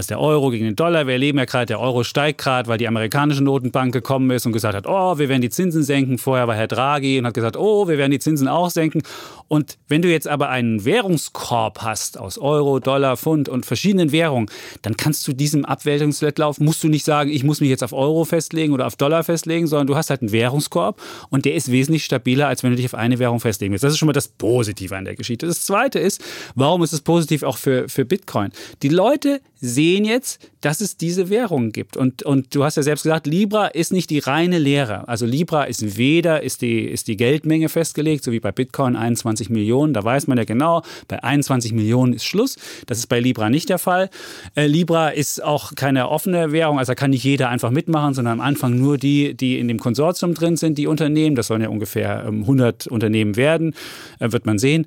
Also der Euro gegen den Dollar. Wir erleben ja gerade, der Euro steigt gerade, weil die amerikanische Notenbank gekommen ist und gesagt hat, oh, wir werden die Zinsen senken. Vorher war Herr Draghi und hat gesagt, oh, wir werden die Zinsen auch senken. Und wenn du jetzt aber einen Währungskorb hast aus Euro, Dollar, Pfund und verschiedenen Währungen, dann kannst du diesem Abwälzungswettlauf, musst du nicht sagen, ich muss mich jetzt auf Euro festlegen oder auf Dollar festlegen, sondern du hast halt einen Währungskorb und der ist wesentlich stabiler, als wenn du dich auf eine Währung festlegen willst. Das ist schon mal das Positive an der Geschichte. Das Zweite ist, warum ist es positiv auch für, für Bitcoin? Die Leute sehen jetzt, dass es diese Währungen gibt. Und, und du hast ja selbst gesagt, Libra ist nicht die reine Lehre. Also Libra ist weder, ist die, ist die Geldmenge festgelegt, so wie bei Bitcoin 21 Millionen. Da weiß man ja genau, bei 21 Millionen ist Schluss. Das ist bei Libra nicht der Fall. Äh, Libra ist auch keine offene Währung, also da kann nicht jeder einfach mitmachen, sondern am Anfang nur die, die in dem Konsortium drin sind, die Unternehmen. Das sollen ja ungefähr 100 ähm, Unternehmen werden, äh, wird man sehen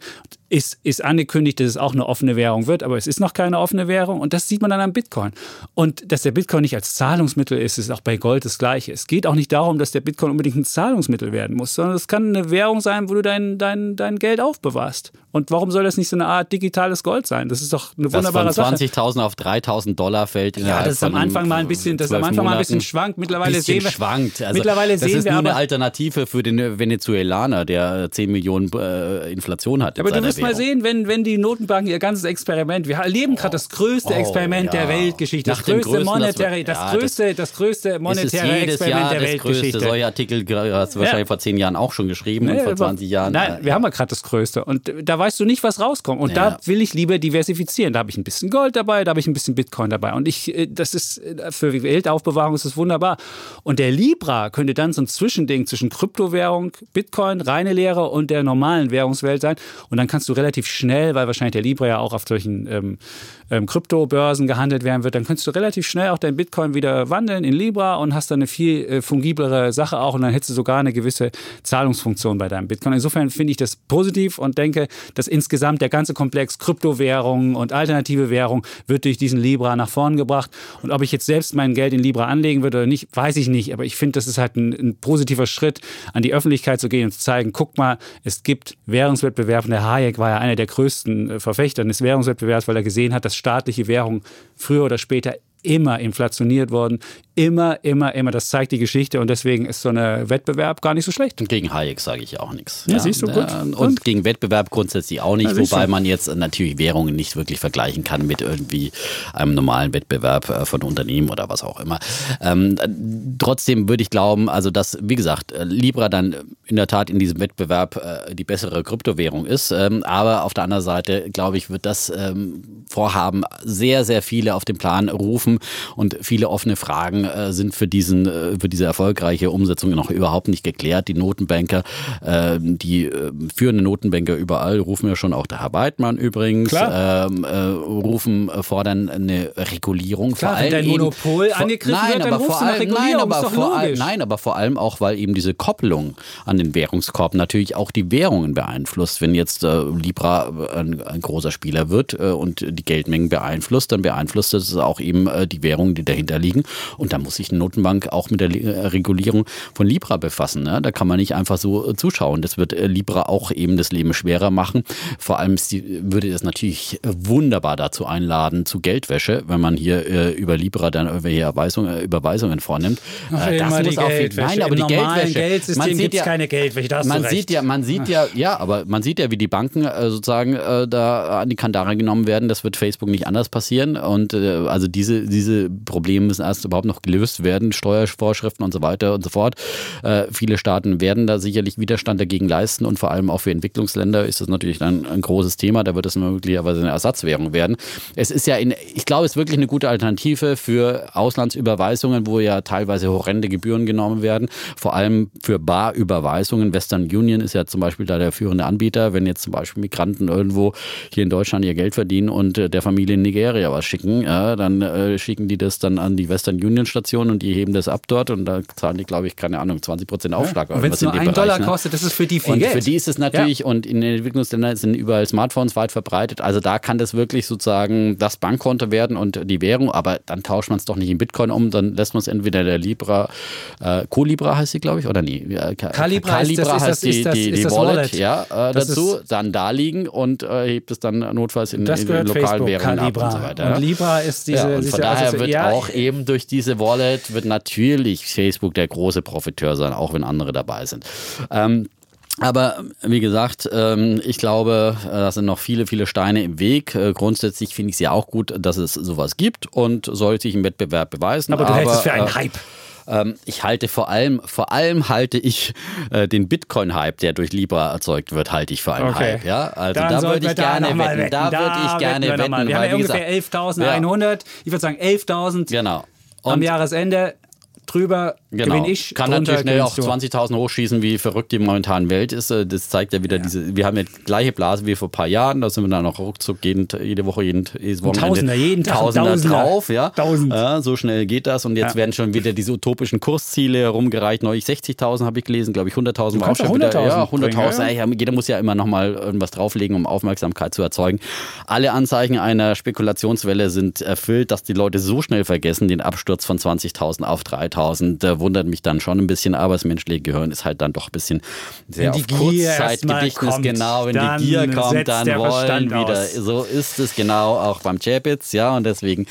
ist, ist angekündigt, dass es auch eine offene Währung wird, aber es ist noch keine offene Währung und das sieht man dann am Bitcoin. Und dass der Bitcoin nicht als Zahlungsmittel ist, ist auch bei Gold das Gleiche. Es geht auch nicht darum, dass der Bitcoin unbedingt ein Zahlungsmittel werden muss, sondern es kann eine Währung sein, wo du dein, dein, dein Geld aufbewahrst. Und warum soll das nicht so eine Art digitales Gold sein? Das ist doch eine wunderbare Sache. Das von 20.000 auf 3.000 Dollar fällt. Ja, das ist am Anfang mal ein bisschen, das am Anfang mal ein bisschen schwankt. Mittlerweile bisschen sehen wir, schwankt. Also mittlerweile das sehen ist wir nur eine Alternative für den Venezuelaner, der 10 Millionen äh, Inflation hat. Aber du wirst mal sehen, wenn, wenn die Notenbanken ihr ganzes Experiment, wir erleben gerade das größte Oh, Experiment ja. der Weltgeschichte, das größte größten, das monetäre, das, ja, größte, das größte Es ist monetäre Experiment Jahr der das größte. Weltgeschichte. Solche Artikel hast du wahrscheinlich vor zehn Jahren auch schon geschrieben und Nee, vor aber- 20 Jahren. Nein, äh, wir haben ja gerade das Größte. Und da weißt du nicht, was rauskommt. Und Ja. da will ich lieber diversifizieren. Da habe ich ein bisschen Gold dabei, da habe ich ein bisschen Bitcoin dabei. Und ich, äh, das ist äh, für Weltaufbewahrung ist das wunderbar. Und der Libra könnte dann so ein Zwischending zwischen Kryptowährung, Bitcoin, reine Lehre und der normalen Währungswelt sein. Und dann kannst du relativ schnell, weil wahrscheinlich der Libra ja auch auf solchen ähm, ähm, Kryptobörsen gehandelt werden wird, dann kannst du relativ schnell auch dein Bitcoin wieder wandeln in Libra und hast dann eine viel äh, fungiblere Sache auch und dann hättest du sogar eine gewisse Zahlungsfunktion bei deinem Bitcoin. Insofern finde ich das positiv und denke, dass insgesamt der ganze Komplex Kryptowährungen und alternative Währung wird durch diesen Libra nach vorn gebracht. Und ob ich jetzt selbst mein Geld in Libra anlegen würde oder nicht, weiß ich nicht. Aber ich finde, das ist halt ein, ein positiver Schritt, an die Öffentlichkeit zu gehen und zu zeigen, guck mal, es gibt Währungswettbewerb. Und der Hayek war ja einer der größten äh, Verfechter des Währungswettbewerbs, weil er gesehen hat, dass staatliche Währungen früher oder später immer inflationiert wurden. Immer, immer, immer. Das zeigt die Geschichte und deswegen ist so ein Wettbewerb gar nicht so schlecht. Und gegen Hayek sage ich auch nichts. Ja, siehst du, gut. äh, Und, Und? gegen Wettbewerb grundsätzlich auch nicht, Ja, wobei man jetzt natürlich Währungen nicht wirklich vergleichen kann mit irgendwie einem normalen Wettbewerb äh, von Unternehmen oder was auch immer. Ähm, äh, trotzdem würde ich glauben, also dass, wie gesagt, äh, Libra dann in der Tat in diesem Wettbewerb äh, die bessere Kryptowährung ist. Ähm, aber auf der anderen Seite, glaube ich, wird das ähm, Vorhaben sehr, sehr viele auf den Plan rufen und viele offene Fragen äh, sind für diesen, äh, für diese erfolgreiche Umsetzung noch überhaupt nicht geklärt. Die Notenbanker, äh, die äh, führenden Notenbanker überall rufen ja schon auch der Herr Weidmann übrigens, ähm, äh, rufen, äh, fordern eine Regulierung. Klar, vor wenn allem dein eben- Monopol vor- angegriffen nein, wird, dann aber vor allem, nein, aber vor allem, nein, aber vor allem auch, weil eben diese Kopplung an den Währungskorb natürlich auch die Währungen beeinflusst. Wenn jetzt äh, Libra ein, ein großer Spieler wird äh, und die Geldmengen beeinflusst, dann beeinflusst das auch eben äh, die Währungen, die dahinter liegen. Und da muss sich eine Notenbank auch mit der äh, Regulierung von Libra befassen. Ne? Da kann man nicht einfach so äh, zuschauen. Das wird äh, Libra auch eben das Leben schwerer machen. Vor allem die, würde es natürlich wunderbar dazu einladen zu Geldwäsche, wenn man hier über Libra dann irgendwelche Erweisungen, äh, Überweisungen vornimmt. Ach, Äh, immer die auf jeden- Geldwäsche. Nein, aber Im die Geldwäsche. Geldsystem Man sieht gibt's ja- keine Geldwäsche, da hast man sieht ja, man sieht ja, ja, aber man sieht ja, wie die Banken sozusagen da an die Kandare genommen werden. Das wird Facebook nicht anders passieren. Und also diese, diese Probleme müssen erst überhaupt noch gelöst werden, Steuervorschriften und so weiter und so fort. Äh, viele Staaten werden da sicherlich Widerstand dagegen leisten und vor allem auch für Entwicklungsländer ist das natürlich dann ein großes Thema. Da wird es möglicherweise eine Ersatzwährung werden. Es ist ja in, ich glaube, es ist wirklich eine gute Alternative für Auslandsüberweisungen, wo ja teilweise horrende Gebühren genommen werden. Vor allem für Barüberweisungen. Western Union ist ja zum Beispiel da der führende Anbieter. Wenn jetzt zum Beispiel Migranten irgendwo hier in Deutschland ihr Geld verdienen und äh, der Familie in Nigeria was schicken, ja, dann äh, schicken die das dann an die Western Union Station und die heben das ab dort und da zahlen die, glaube ich, keine Ahnung, 20 Prozent Aufschlag. Und oder wenn es nur einen Bereich, Dollar ne? kostet, das ist für die viel Und Geld. für die ist es natürlich, und in den Entwicklungsländern sind überall Smartphones weit verbreitet. Also da kann das wirklich sozusagen das Bankkonto werden und die Währung, aber dann tauscht man es doch nicht in Bitcoin um, dann lässt man es entweder der Libra, äh, Co-Libra heißt sie, glaube ich, oder nie? Ja, Ka- Calibra ist das- heißt das- die, das- die, die Wallet, Wallet. ja, äh, dazu, dann da liegen und äh, hebt es dann notfalls in, in lokalen Facebook, Währungen ab Calibra. und so weiter. Und ja. Libra ist diese... Ja, und diese daher also- wird ja, auch eben durch diese Wallet wird natürlich Facebook der große Profiteur sein, auch wenn andere dabei sind. Ähm, aber wie gesagt, ähm, ich glaube, äh, da sind noch viele, viele Steine im Weg. Äh, Grundsätzlich finde ich es ja auch gut, dass es sowas gibt und soll sich im Wettbewerb beweisen. Aber du hältst es für einen äh, Hype. Ähm, ich halte vor allem, vor allem halte ich äh, den Bitcoin-Hype, der durch Libra erzeugt wird, halte ich für einen Okay. Hype. Ja, also Dann da würde ich gerne wetten. Da würde ich gerne wetten. wir wetten, haben ja ungefähr 11.100. Ich würde sagen 11.000 genau. am Jahresende. Drüber Genau. gewinne ich. Kann natürlich schnell du. 20.000 hochschießen, wie verrückt die momentanen Welt ist. Äh, Das zeigt ja wieder diese, wir haben ja die gleiche Blase wie vor ein paar Jahren, da sind wir dann noch ruckzuck jeden, jede Woche, jeden, jedes Wochenende. Tausender, jeden Tag Tausender, Tausender. drauf, ja. Tausend. Ja, so schnell geht das und jetzt Ja. werden schon wieder diese utopischen Kursziele herumgereicht. Neulich 60.000 habe ich gelesen, glaube ich 100.000 war auch schon auch wieder. 100.000 Ja, 100.000. bringen, ja, Ja, jeder muss ja immer noch mal irgendwas drauflegen, um Aufmerksamkeit zu erzeugen. Alle Anzeichen einer Spekulationswelle sind erfüllt, dass die Leute so schnell vergessen, den Absturz von 20.000 auf 3.000 11.000 äh, wundert mich dann schon ein bisschen, aber das menschliche Gehirn ist halt dann doch ein bisschen sehr Wenn auf Kurzzeitgedächtnis, genau, wenn die Gier kommt, dann wollen wieder, aus. so ist es genau auch beim Chapitz, ja, und deswegen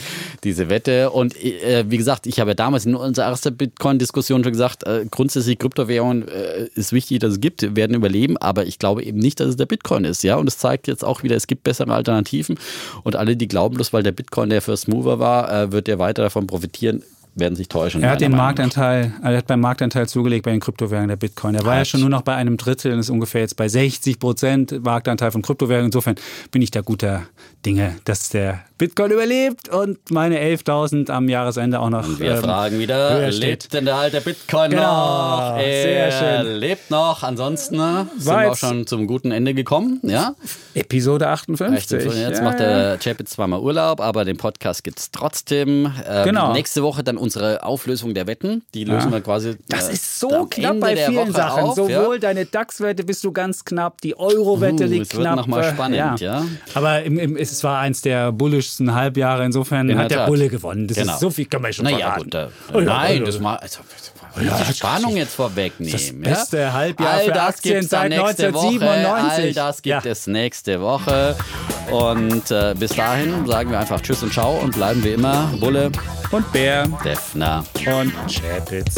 diese Wette. Und äh, wie gesagt, ich habe ja damals in unserer ersten Bitcoin-Diskussion schon gesagt, äh, grundsätzlich Kryptowährungen äh, ist wichtig, dass es gibt, werden überleben, aber ich glaube eben nicht, dass es der Bitcoin ist, ja, und es zeigt jetzt auch wieder, es gibt bessere Alternativen. Und alle, die glauben, bloß weil der Bitcoin der First Mover war, äh, wird der weiter davon profitieren, werden sich täuschen. Er hat den. Marktanteil, er hat beim Marktanteil zugelegt bei den Kryptowährungen der Bitcoin. Er war ja schon nur noch bei einem Drittel und ist ungefähr jetzt bei 60 Prozent Marktanteil von Kryptowährungen. Insofern bin ich da guter Dinge, dass der Bitcoin überlebt und meine 11.000 am Jahresende auch noch. Und wir ähm, fragen wieder, lebt denn der alte Bitcoin Genau, noch? sehr Er schön. lebt noch. Ansonsten ne, sind War wir auch schon zum guten Ende gekommen. Ja? Episode 58. Jetzt Ja, macht der Chapitz zweimal Urlaub, aber den Podcast gibt es trotzdem. Ähm, Genau. Nächste Woche dann unsere Auflösung der Wetten. Die lösen Ja. wir quasi. Das äh, ist so knapp Ende bei vielen Woche Sachen. auf, Sowohl ja. deine DAX-Wette bist du ganz knapp, die Euro-Wette Uh, liegt wird knapp. noch mal äh, spannend, ja. Aber im, im, es war eins der bullischsten Halbjahre. Insofern In hat der der. Bulle gewonnen. Das Genau. ist so viel kann man schon Naja, verraten. gut. Äh, Oh ja, nein, oh, das ja. mal. Also, die Spannung jetzt vorwegnehmen. Das beste ja? Halbjahr All für das Aktien seit nächste Woche. 1997. All das gibt Ja. es nächste Woche. Und äh, bis dahin sagen wir einfach Tschüss und Ciao und bleiben wie immer Bulle, Und Bär Defner. und Chapitz.